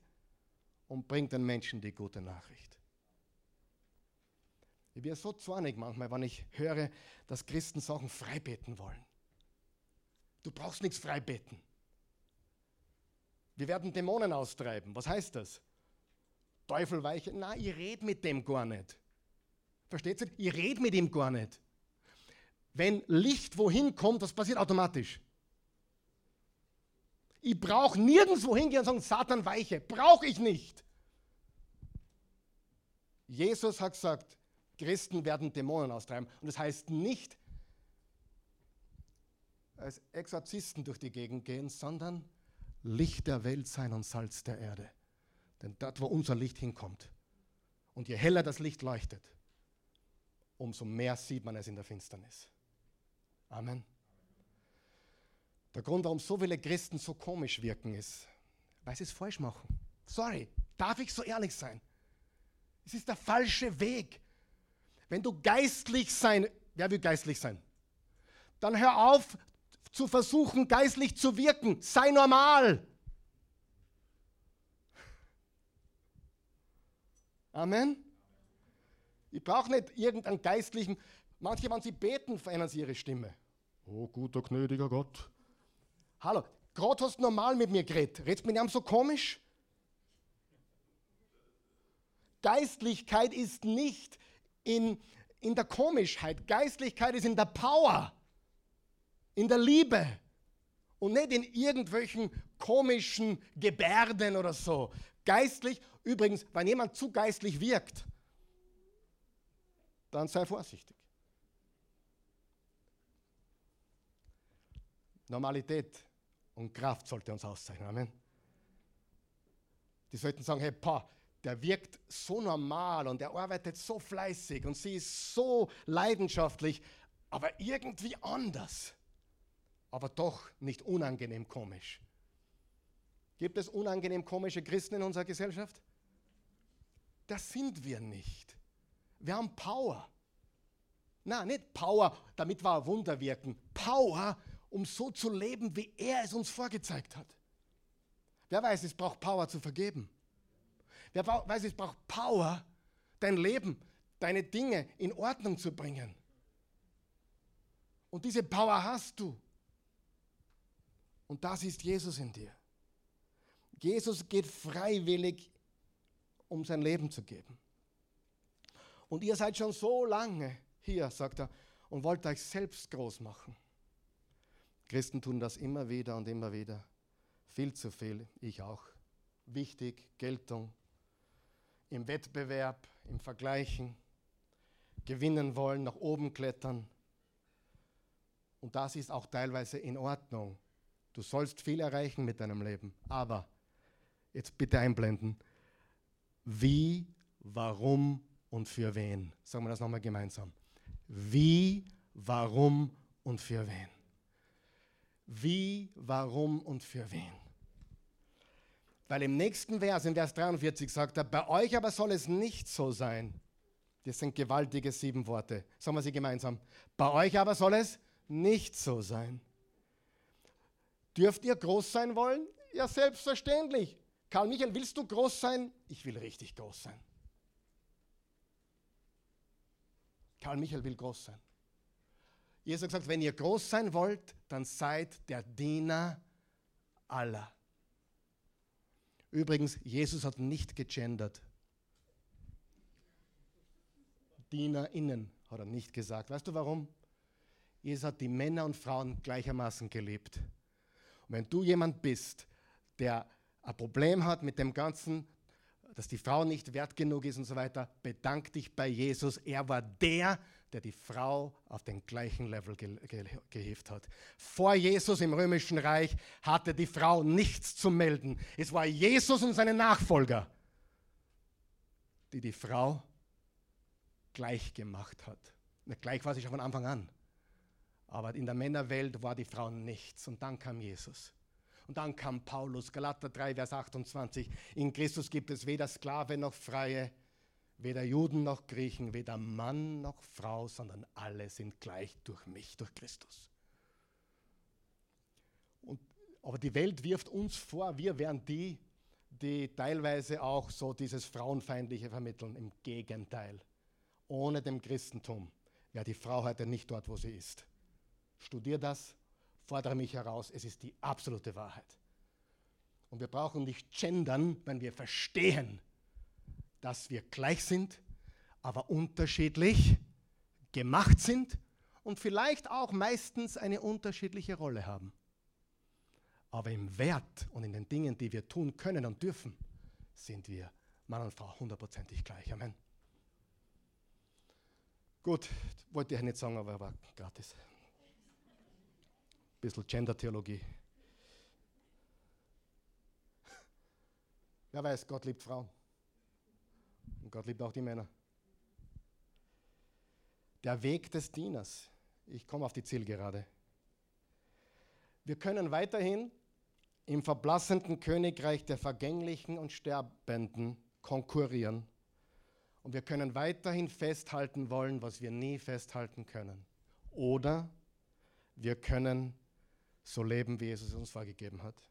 und bringt den Menschen die gute Nachricht. Ich bin so zornig manchmal, wenn ich höre, dass Christen Sachen freibeten wollen. Du brauchst nichts freibeten. Wir werden Dämonen austreiben. Was heißt das? Teufel weiche. Na, ich rede mit dem gar nicht. Versteht ihr? Ich rede mit ihm gar nicht. Wenn Licht wohin kommt, das passiert automatisch. Ich brauche nirgendwo hingehen und sagen, Satan weiche. Brauche ich nicht. Jesus hat gesagt, Christen werden Dämonen austreiben. Und das heißt nicht, als Exorzisten durch die Gegend gehen, sondern Licht der Welt sein und Salz der Erde. Denn dort, wo unser Licht hinkommt, und je heller das Licht leuchtet, umso mehr sieht man es in der Finsternis. Amen. Der Grund, warum so viele Christen so komisch wirken, ist, weil sie es falsch machen. Sorry, darf ich so ehrlich sein? Es ist der falsche Weg. Wenn du geistlich sein, wer will geistlich sein? Dann hör auf zu versuchen, geistlich zu wirken. Sei normal. Amen. Ich brauche nicht irgendeinen geistlichen. Manche, wenn sie beten, verändern sie ihre Stimme. Oh, guter, gnädiger Gott. Hallo, gerade hast du normal mit mir geredet. Redest mit ihm so komisch? Geistlichkeit ist nicht in, in der Komischheit. Geistlichkeit ist in der Power, in der Liebe und nicht in irgendwelchen komischen Gebärden oder so. Geistlich, übrigens, wenn jemand zu geistlich wirkt, dann sei vorsichtig. Normalität und Kraft sollte uns auszeichnen. Amen. Die sollten sagen, hey, pa, der wirkt so normal und er arbeitet so fleißig und sie ist so leidenschaftlich, aber irgendwie anders. Aber doch nicht unangenehm komisch. Gibt es unangenehm komische Christen in unserer Gesellschaft? Das sind wir nicht. Wir haben Power. Na, nicht Power, damit wir Wunder wirken. Power, um so zu leben, wie er es uns vorgezeigt hat. Wer weiß, es braucht Power zu vergeben. Wer weiß, es braucht Power, dein Leben, deine Dinge in Ordnung zu bringen. Und diese Power hast du. Und das ist Jesus in dir. Jesus geht freiwillig, um sein Leben zu geben. Und ihr seid schon so lange hier, sagt er, und wollt euch selbst groß machen. Christen tun das immer wieder und immer wieder. Viel zu viel, ich auch. Wichtig, Geltung, im Wettbewerb, im Vergleichen, gewinnen wollen, nach oben klettern. Und das ist auch teilweise in Ordnung. Du sollst viel erreichen mit deinem Leben. Aber, jetzt bitte einblenden, wie, warum und für wen? Sagen wir das nochmal gemeinsam. Wie, warum und für wen? Wie, warum und für wen? Weil im nächsten Vers, in Vers 43, sagt er, bei euch aber soll es nicht so sein. Das sind gewaltige sieben Worte. Sagen wir sie gemeinsam. Bei euch aber soll es nicht so sein. Dürft ihr groß sein wollen? Ja, selbstverständlich. Karl Michael, willst du groß sein? Ich will richtig groß sein. Karl Michael will groß sein. Jesus gesagt, wenn ihr groß sein wollt, dann seid der Diener aller. Übrigens, Jesus hat nicht gegendert. DienerInnen hat er nicht gesagt. Weißt du warum? Jesus hat die Männer und Frauen gleichermaßen geliebt. Und wenn du jemand bist, der ein Problem hat mit dem Ganzen, dass die Frau nicht wert genug ist und so weiter, bedank dich bei Jesus. Er war der, der die Frau auf den gleichen Level ge ge gehievt hat. Vor Jesus im römischen Reich hatte die Frau nichts zu melden. Es war Jesus und seine Nachfolger, die die Frau gleich gemacht hat. Na, gleich war sie schon von Anfang an. Aber in der Männerwelt war die Frau nichts. Und dann kam Jesus. Und dann kam Paulus, Galater 3, Vers 28. In Christus gibt es weder Sklave noch Freie, weder Juden noch Griechen, weder Mann noch Frau, sondern alle sind gleich durch mich, durch Christus. Und, aber die Welt wirft uns vor, wir wären die, die teilweise auch so dieses Frauenfeindliche vermitteln. Im Gegenteil. Ohne dem Christentum wäre die Frau heute nicht dort, wo sie ist. Studier das, fordere mich heraus, es ist die absolute Wahrheit. Und wir brauchen nicht gendern, wenn wir verstehen, dass wir gleich sind, aber unterschiedlich gemacht sind und vielleicht auch meistens eine unterschiedliche Rolle haben. Aber im Wert und in den Dingen, die wir tun können und dürfen, sind wir Mann und Frau hundertprozentig gleich. Amen. Gut, wollte ich nicht sagen, aber war gratis. bisschen Gender-Theologie. Wer weiß, Gott liebt Frauen. Gott liebt auch die Männer. Der Weg des Dieners. Ich komme auf die Zielgerade. Wir können weiterhin im verblassenden Königreich der Vergänglichen und Sterbenden konkurrieren. Und wir können weiterhin festhalten wollen, was wir nie festhalten können. Oder wir können so leben, wie Jesus uns vorgegeben hat.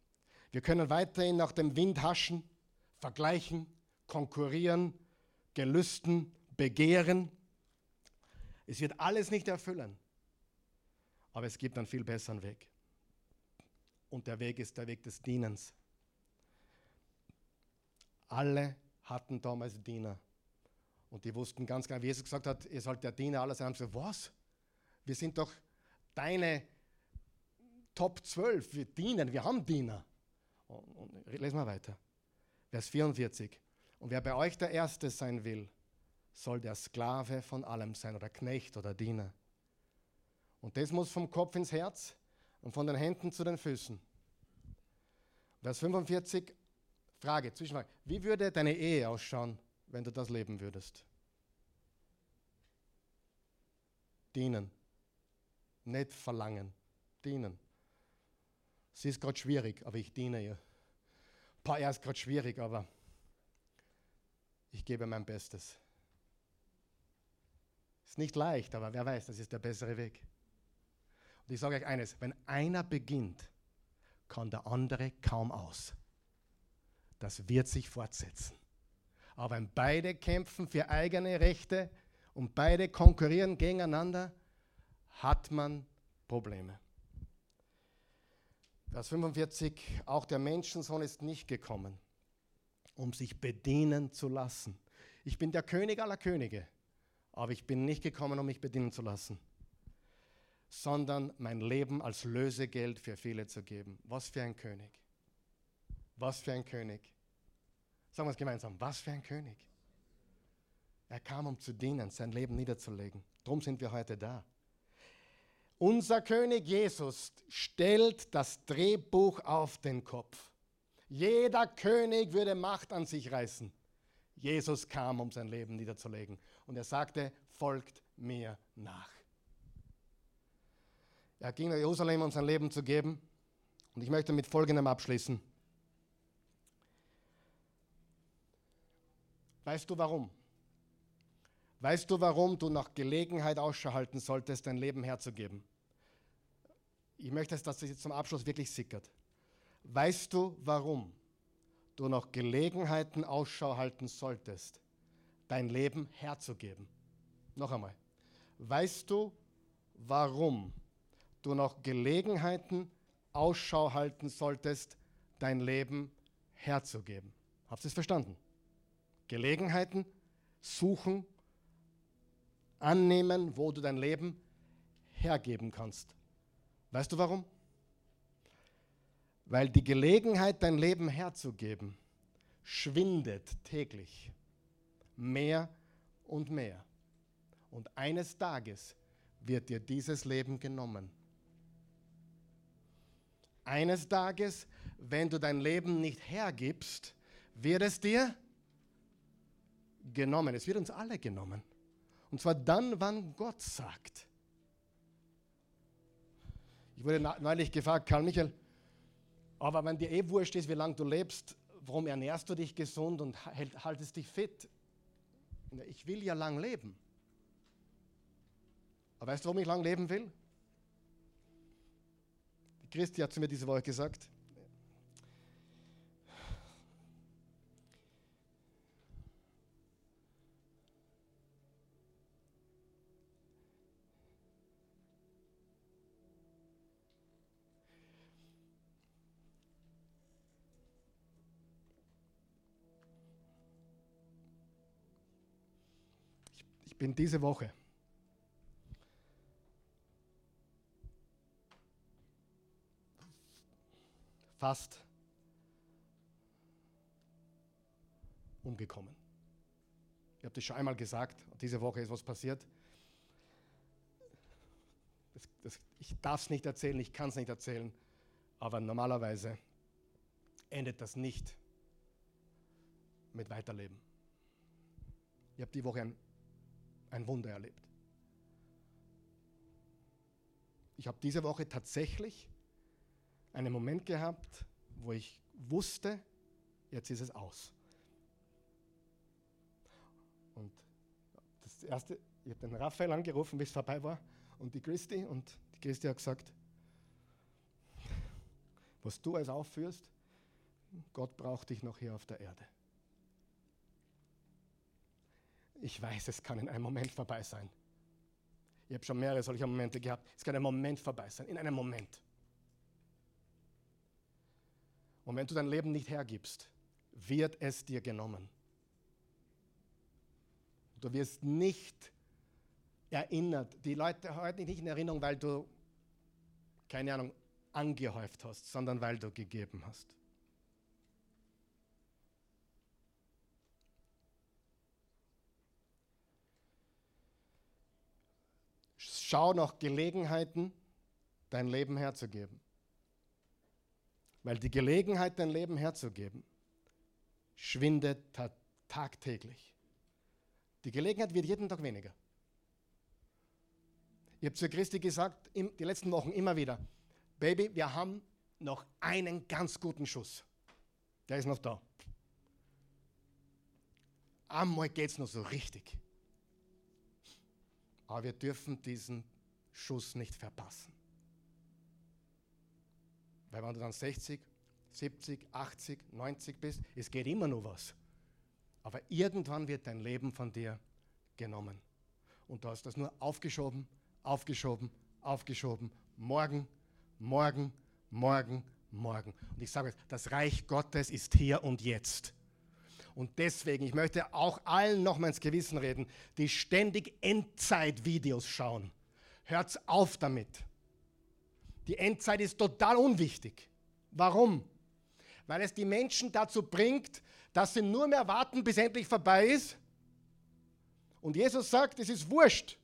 Wir können weiterhin nach dem Wind haschen, vergleichen, konkurrieren, gelüsten, begehren. Es wird alles nicht erfüllen. Aber es gibt einen viel besseren Weg. Und der Weg ist der Weg des Dienens. Alle hatten damals Diener. Und die wussten ganz genau, wie Jesus gesagt hat, ihr sollt der Diener aller sein. Haben sie gesagt, was? Wir sind doch deine Top 12. Wir dienen, wir haben Diener. Und, und, lesen wir weiter. Vers 44. Und wer bei euch der Erste sein will, soll der Sklave von allem sein oder Knecht oder Diener. Und das muss vom Kopf ins Herz und von den Händen zu den Füßen. Vers 45, Frage, Zwischenfrage. Wie würde deine Ehe ausschauen, wenn du das leben würdest? Dienen. Nicht verlangen. Dienen. Sie ist gerade schwierig, aber ich diene ihr. Paar, er ist gerade schwierig, aber ich gebe mein Bestes. Ist nicht leicht, aber wer weiß, das ist der bessere Weg. Und ich sage euch eines, wenn einer beginnt, kann der andere kaum aus. Das wird sich fortsetzen. Aber wenn beide kämpfen für eigene Rechte und beide konkurrieren gegeneinander, hat man Probleme. Vers 45, auch der Menschensohn ist nicht gekommen, um sich bedienen zu lassen. Ich bin der König aller Könige, aber ich bin nicht gekommen, um mich bedienen zu lassen, sondern mein Leben als Lösegeld für viele zu geben. Was für ein König. Was für ein König. Sagen wir es gemeinsam, was für ein König. Er kam, um zu dienen, sein Leben niederzulegen. Darum sind wir heute da. Unser König Jesus stellt das Drehbuch auf den Kopf. Jeder König würde Macht an sich reißen. Jesus kam, um sein Leben niederzulegen. Und er sagte, folgt mir nach. Er ging nach Jerusalem, um sein Leben zu geben. Und ich möchte mit Folgendem abschließen. Weißt du warum? Weißt du, warum du nach Gelegenheit Ausschau halten solltest, dein Leben herzugeben? Ich möchte, dass das jetzt zum Abschluss wirklich sickert. Weißt du, warum du nach Gelegenheiten Ausschau halten solltest, dein Leben herzugeben? Noch einmal. Weißt du, warum du nach Gelegenheiten Ausschau halten solltest, dein Leben herzugeben? Habt ihr es verstanden? Gelegenheiten suchen, annehmen, wo du dein Leben hergeben kannst. Weißt du warum? Weil die Gelegenheit, dein Leben herzugeben, schwindet täglich mehr und mehr. Und eines Tages wird dir dieses Leben genommen. Eines Tages, wenn du dein Leben nicht hergibst, wird es dir genommen. Es wird uns alle genommen. Und zwar dann, wann Gott sagt. Ich wurde neulich gefragt, Karl Michael, aber wenn dir eh wurscht ist, wie lange du lebst, warum ernährst du dich gesund und haltest dich fit? Ich will ja lang leben. Aber weißt du, warum ich lang leben will? Die Christi hat zu mir diese Woche gesagt, bin diese Woche fast umgekommen. Ich habe das schon einmal gesagt, diese Woche ist was passiert. das, das, ich darf es nicht erzählen, ich kann es nicht erzählen, aber normalerweise endet das nicht mit Weiterleben. Ich habe die Woche ein, ein Wunder erlebt. Ich habe diese Woche tatsächlich einen Moment gehabt, wo ich wusste, jetzt ist es aus. Und das erste, ich habe den Raphael angerufen, bis es vorbei war, und die Christi, und die Christi hat gesagt, was du als aufführst, Gott braucht dich noch hier auf der Erde. Ich weiß, es kann in einem Moment vorbei sein. Ich habe schon mehrere solcher Momente gehabt. Es kann ein Moment vorbei sein, in einem Moment. Und wenn du dein Leben nicht hergibst, wird es dir genommen. Du wirst nicht erinnert. Die Leute halten dich nicht in Erinnerung, weil du, keine Ahnung, angehäuft hast, sondern weil du gegeben hast. Schau nach Gelegenheiten, dein Leben herzugeben. Weil die Gelegenheit, dein Leben herzugeben, schwindet tagtäglich. Die Gelegenheit wird jeden Tag weniger. Ich habe zu Christi gesagt, die letzten Wochen immer wieder, Baby, wir haben noch einen ganz guten Schuss. Der ist noch da. Einmal geht es noch so richtig. Aber wir dürfen diesen Schuss nicht verpassen. Weil wenn du dann 60, 70, 80, 90 bist, es geht immer nur was. Aber irgendwann wird dein Leben von dir genommen. Und du hast das nur aufgeschoben, aufgeschoben, aufgeschoben. Morgen, morgen, morgen, morgen. Und ich sage das Reich Gottes ist hier und jetzt. Und deswegen, ich möchte auch allen noch mal ins Gewissen reden, die ständig Endzeit-Videos schauen. Hört auf damit. Die Endzeit ist total unwichtig. Warum? Weil es die Menschen dazu bringt, dass sie nur mehr warten, bis endlich vorbei ist. Und Jesus sagt, es ist wurscht.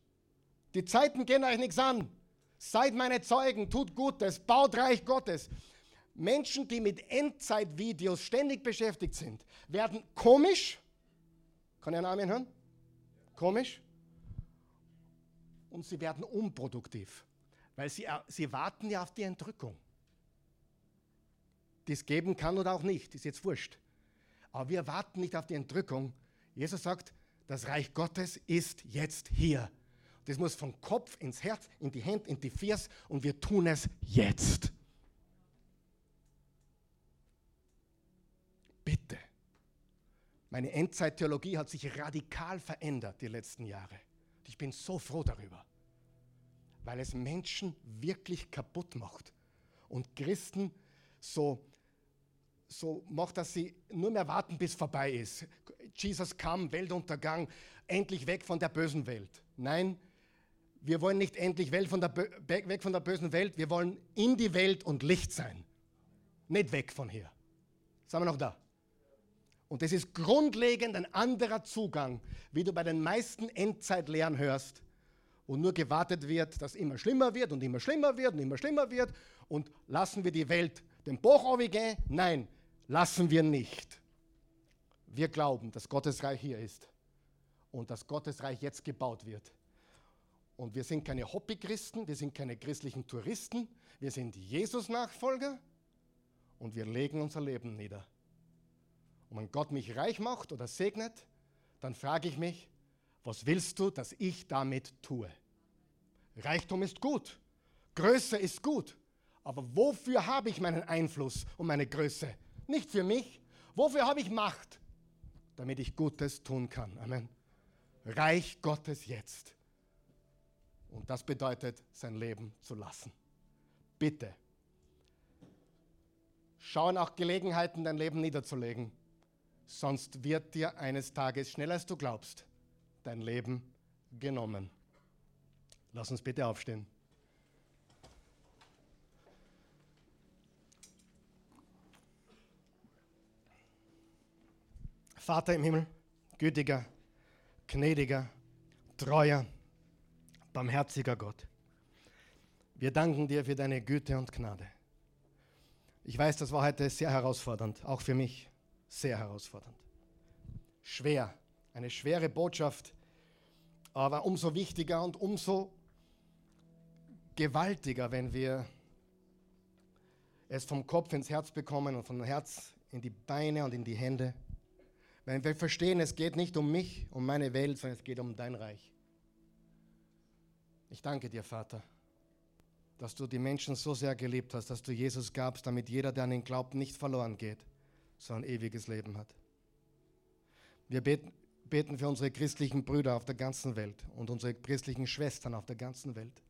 Die Zeiten gehen euch nichts an. Seid meine Zeugen, tut Gutes, baut Reich Gottes. Menschen, die mit Endzeitvideos ständig beschäftigt sind, werden komisch. Kann ich einen Namen hören? Komisch. Und sie werden unproduktiv, weil sie, sie warten ja auf die Entrückung. Die es geben kann oder auch nicht, ist jetzt wurscht. Aber wir warten nicht auf die Entrückung. Jesus sagt, das Reich Gottes ist jetzt hier. Das muss vom Kopf ins Herz, in die Hände, in die Fiers und wir tun es jetzt. Meine Endzeittheologie hat sich radikal verändert die letzten Jahre. Ich bin so froh darüber, weil es Menschen wirklich kaputt macht und Christen so, so macht, dass sie nur mehr warten, bis vorbei ist. Jesus kam, Weltuntergang, endlich weg von der bösen Welt. Nein, wir wollen nicht endlich weg von, der, weg von der bösen Welt, wir wollen in die Welt und Licht sein. Nicht weg von hier. Sind wir noch da? Und das ist grundlegend ein anderer Zugang, wie du bei den meisten Endzeitlehren hörst, wo nur gewartet wird, dass immer schlimmer wird und immer schlimmer wird und immer schlimmer wird. Und lassen wir die Welt den Bach gehen? Nein, lassen wir nicht. Wir glauben, dass Gottes Reich hier ist und dass Gottes Reich jetzt gebaut wird. Und wir sind keine Hobbychristen, wir sind keine christlichen Touristen, wir sind Jesus-Nachfolger und wir legen unser Leben nieder. Und wenn Gott mich reich macht oder segnet, dann frage ich mich, was willst du, dass ich damit tue? Reichtum ist gut, Größe ist gut, aber wofür habe ich meinen Einfluss und meine Größe? Nicht für mich. Wofür habe ich Macht? Damit ich Gutes tun kann. Amen. Reich Gottes jetzt. Und das bedeutet, sein Leben zu lassen. Bitte. Schau nach Gelegenheiten, dein Leben niederzulegen sonst wird dir eines Tages, schneller als du glaubst, dein Leben genommen. Lass uns bitte aufstehen. Vater im Himmel, gütiger, gnädiger, treuer, barmherziger Gott. Wir danken dir für deine Güte und Gnade. Ich weiß, das war heute sehr herausfordernd, auch für mich sehr herausfordernd. Schwer, eine schwere Botschaft, aber umso wichtiger und umso gewaltiger, wenn wir es vom Kopf ins Herz bekommen und vom Herz in die Beine und in die Hände. Wenn wir verstehen, es geht nicht um mich, um meine Welt, sondern es geht um dein Reich. Ich danke dir, Vater, dass du die Menschen so sehr geliebt hast, dass du Jesus gabst, damit jeder, der an ihn glaubt, nicht verloren geht, sondern ewiges Leben hat. Wir beten, für unsere christlichen Brüder auf der ganzen Welt und unsere christlichen Schwestern auf der ganzen Welt,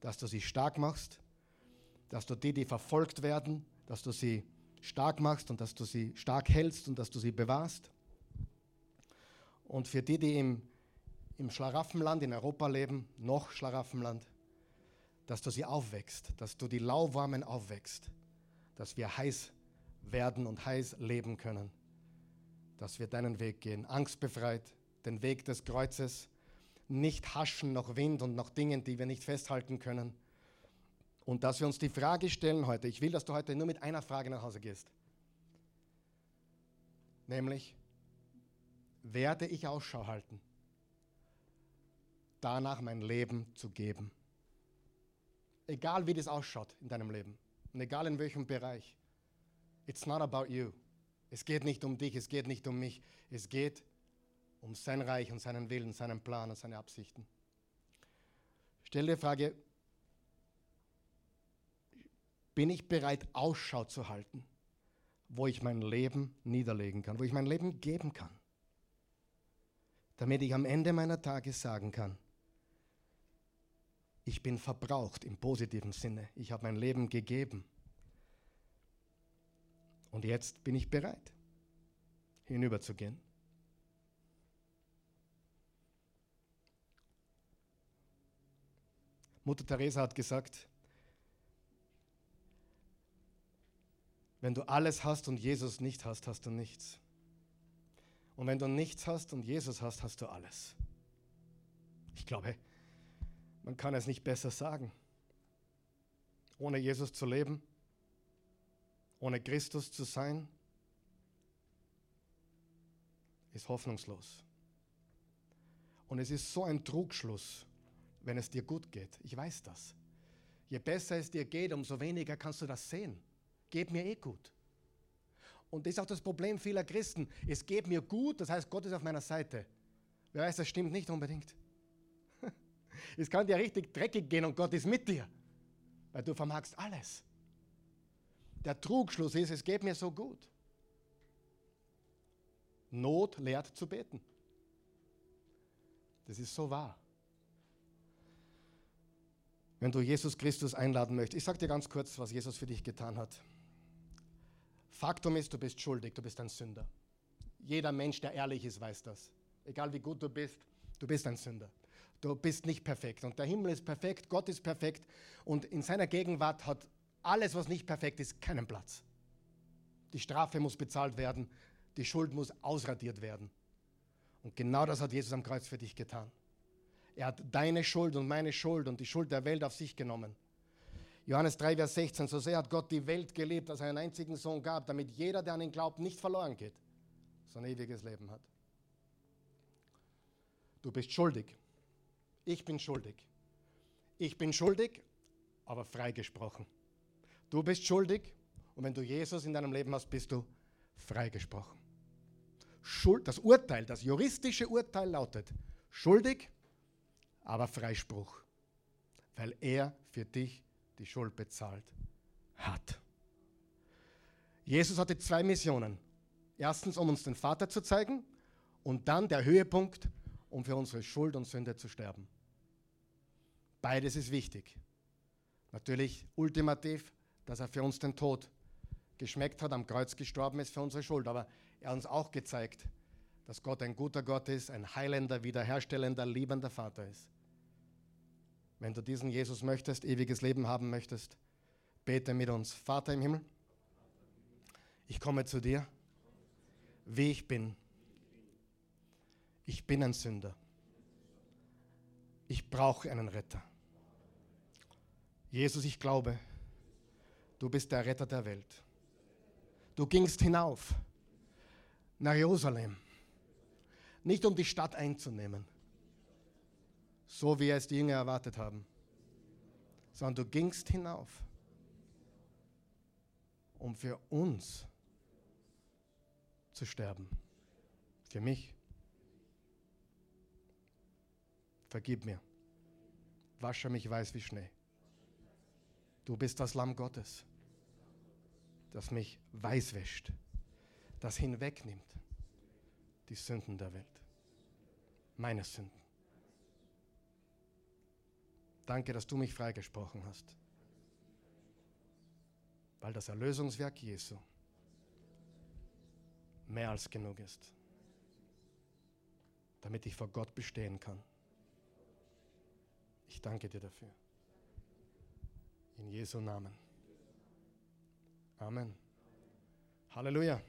dass du sie stark machst, dass du die, die verfolgt werden, dass du sie stark machst und dass du sie stark hältst und dass du sie bewahrst. Und für die, die im, im Schlaraffenland in Europa leben, noch Schlaraffenland, dass du sie aufwächst, dass du die Lauwarmen aufwächst, dass wir heiß werden und heiß leben können, dass wir deinen Weg gehen, angstbefreit, den Weg des Kreuzes, nicht haschen noch Wind und noch Dingen, die wir nicht festhalten können, und dass wir uns die Frage stellen heute, ich will, dass du heute nur mit einer Frage nach Hause gehst. Nämlich, werde ich Ausschau halten, danach mein Leben zu geben? Egal wie das ausschaut in deinem Leben und egal in welchem Bereich. It's not about you. Es geht nicht um dich, es geht nicht um mich. Es geht um sein Reich und seinen Willen, seinen Plan und seine Absichten. Stell dir die Frage, bin ich bereit, Ausschau zu halten, wo ich mein Leben niederlegen kann, wo ich mein Leben geben kann, damit ich am Ende meiner Tage sagen kann, ich bin verbraucht im positiven Sinne, ich habe mein Leben gegeben und jetzt bin ich bereit, hinüberzugehen. Mutter Teresa hat gesagt, Wenn du alles hast und Jesus nicht hast, hast du nichts. Und wenn du nichts hast und Jesus hast, hast du alles. Ich glaube, man kann es nicht besser sagen. Ohne Jesus zu leben, ohne Christus zu sein, ist hoffnungslos. Und es ist so ein Trugschluss, wenn es dir gut geht. Ich weiß das. Je besser es dir geht, umso weniger kannst du das sehen geht mir eh gut. Und das ist auch das Problem vieler Christen. Es geht mir gut, das heißt, Gott ist auf meiner Seite. Wer weiß, das stimmt nicht unbedingt. Es kann dir richtig dreckig gehen und Gott ist mit dir, weil du vermagst alles. Der Trugschluss ist, es geht mir so gut. Not lehrt zu beten. Das ist so wahr. Wenn du Jesus Christus einladen möchtest, ich sage dir ganz kurz, was Jesus für dich getan hat. Faktum ist, du bist schuldig, du bist ein Sünder. Jeder Mensch, der ehrlich ist, weiß das. Egal wie gut du bist, du bist ein Sünder. Du bist nicht perfekt. Und der Himmel ist perfekt, Gott ist perfekt. Und in seiner Gegenwart hat alles, was nicht perfekt ist, keinen Platz. Die Strafe muss bezahlt werden, die Schuld muss ausradiert werden. Und genau das hat Jesus am Kreuz für dich getan. Er hat deine Schuld und meine Schuld und die Schuld der Welt auf sich genommen. Johannes 3, Vers 16, so sehr hat Gott die Welt geliebt, dass er einen einzigen Sohn gab, damit jeder, der an ihn glaubt, nicht verloren geht, sondern ewiges Leben hat. Du bist schuldig. Ich bin schuldig. Ich bin schuldig, aber freigesprochen. Du bist schuldig und wenn du Jesus in deinem Leben hast, bist du freigesprochen. Schuld, das Urteil, das juristische Urteil lautet schuldig, aber Freispruch, weil er für dich die Schuld bezahlt hat. Jesus hatte zwei Missionen. Erstens, um uns den Vater zu zeigen und dann der Höhepunkt, um für unsere Schuld und Sünde zu sterben. Beides ist wichtig. Natürlich ultimativ, dass er für uns den Tod geschmeckt hat, am Kreuz gestorben ist für unsere Schuld. Aber er hat uns auch gezeigt, dass Gott ein guter Gott ist, ein heilender, wiederherstellender, liebender Vater ist. Wenn du diesen Jesus möchtest, ewiges Leben haben möchtest, bete mit uns. Vater im Himmel, ich komme zu dir, wie ich bin. Ich bin ein Sünder. Ich brauche einen Retter. Jesus, ich glaube, du bist der Retter der Welt. Du gingst hinauf nach Jerusalem, nicht um die Stadt einzunehmen, so wie es die Jünger erwartet haben, sondern du gingst hinauf, um für uns zu sterben, für mich. Vergib mir, wasche mich weiß wie Schnee. Du bist das Lamm Gottes, das mich weiß wäscht, das hinwegnimmt die Sünden der Welt, meine Sünden. Danke, dass du mich freigesprochen hast, weil das Erlösungswerk Jesu mehr als genug ist, damit ich vor Gott bestehen kann. Ich danke dir dafür. In Jesu Namen. Amen. Halleluja.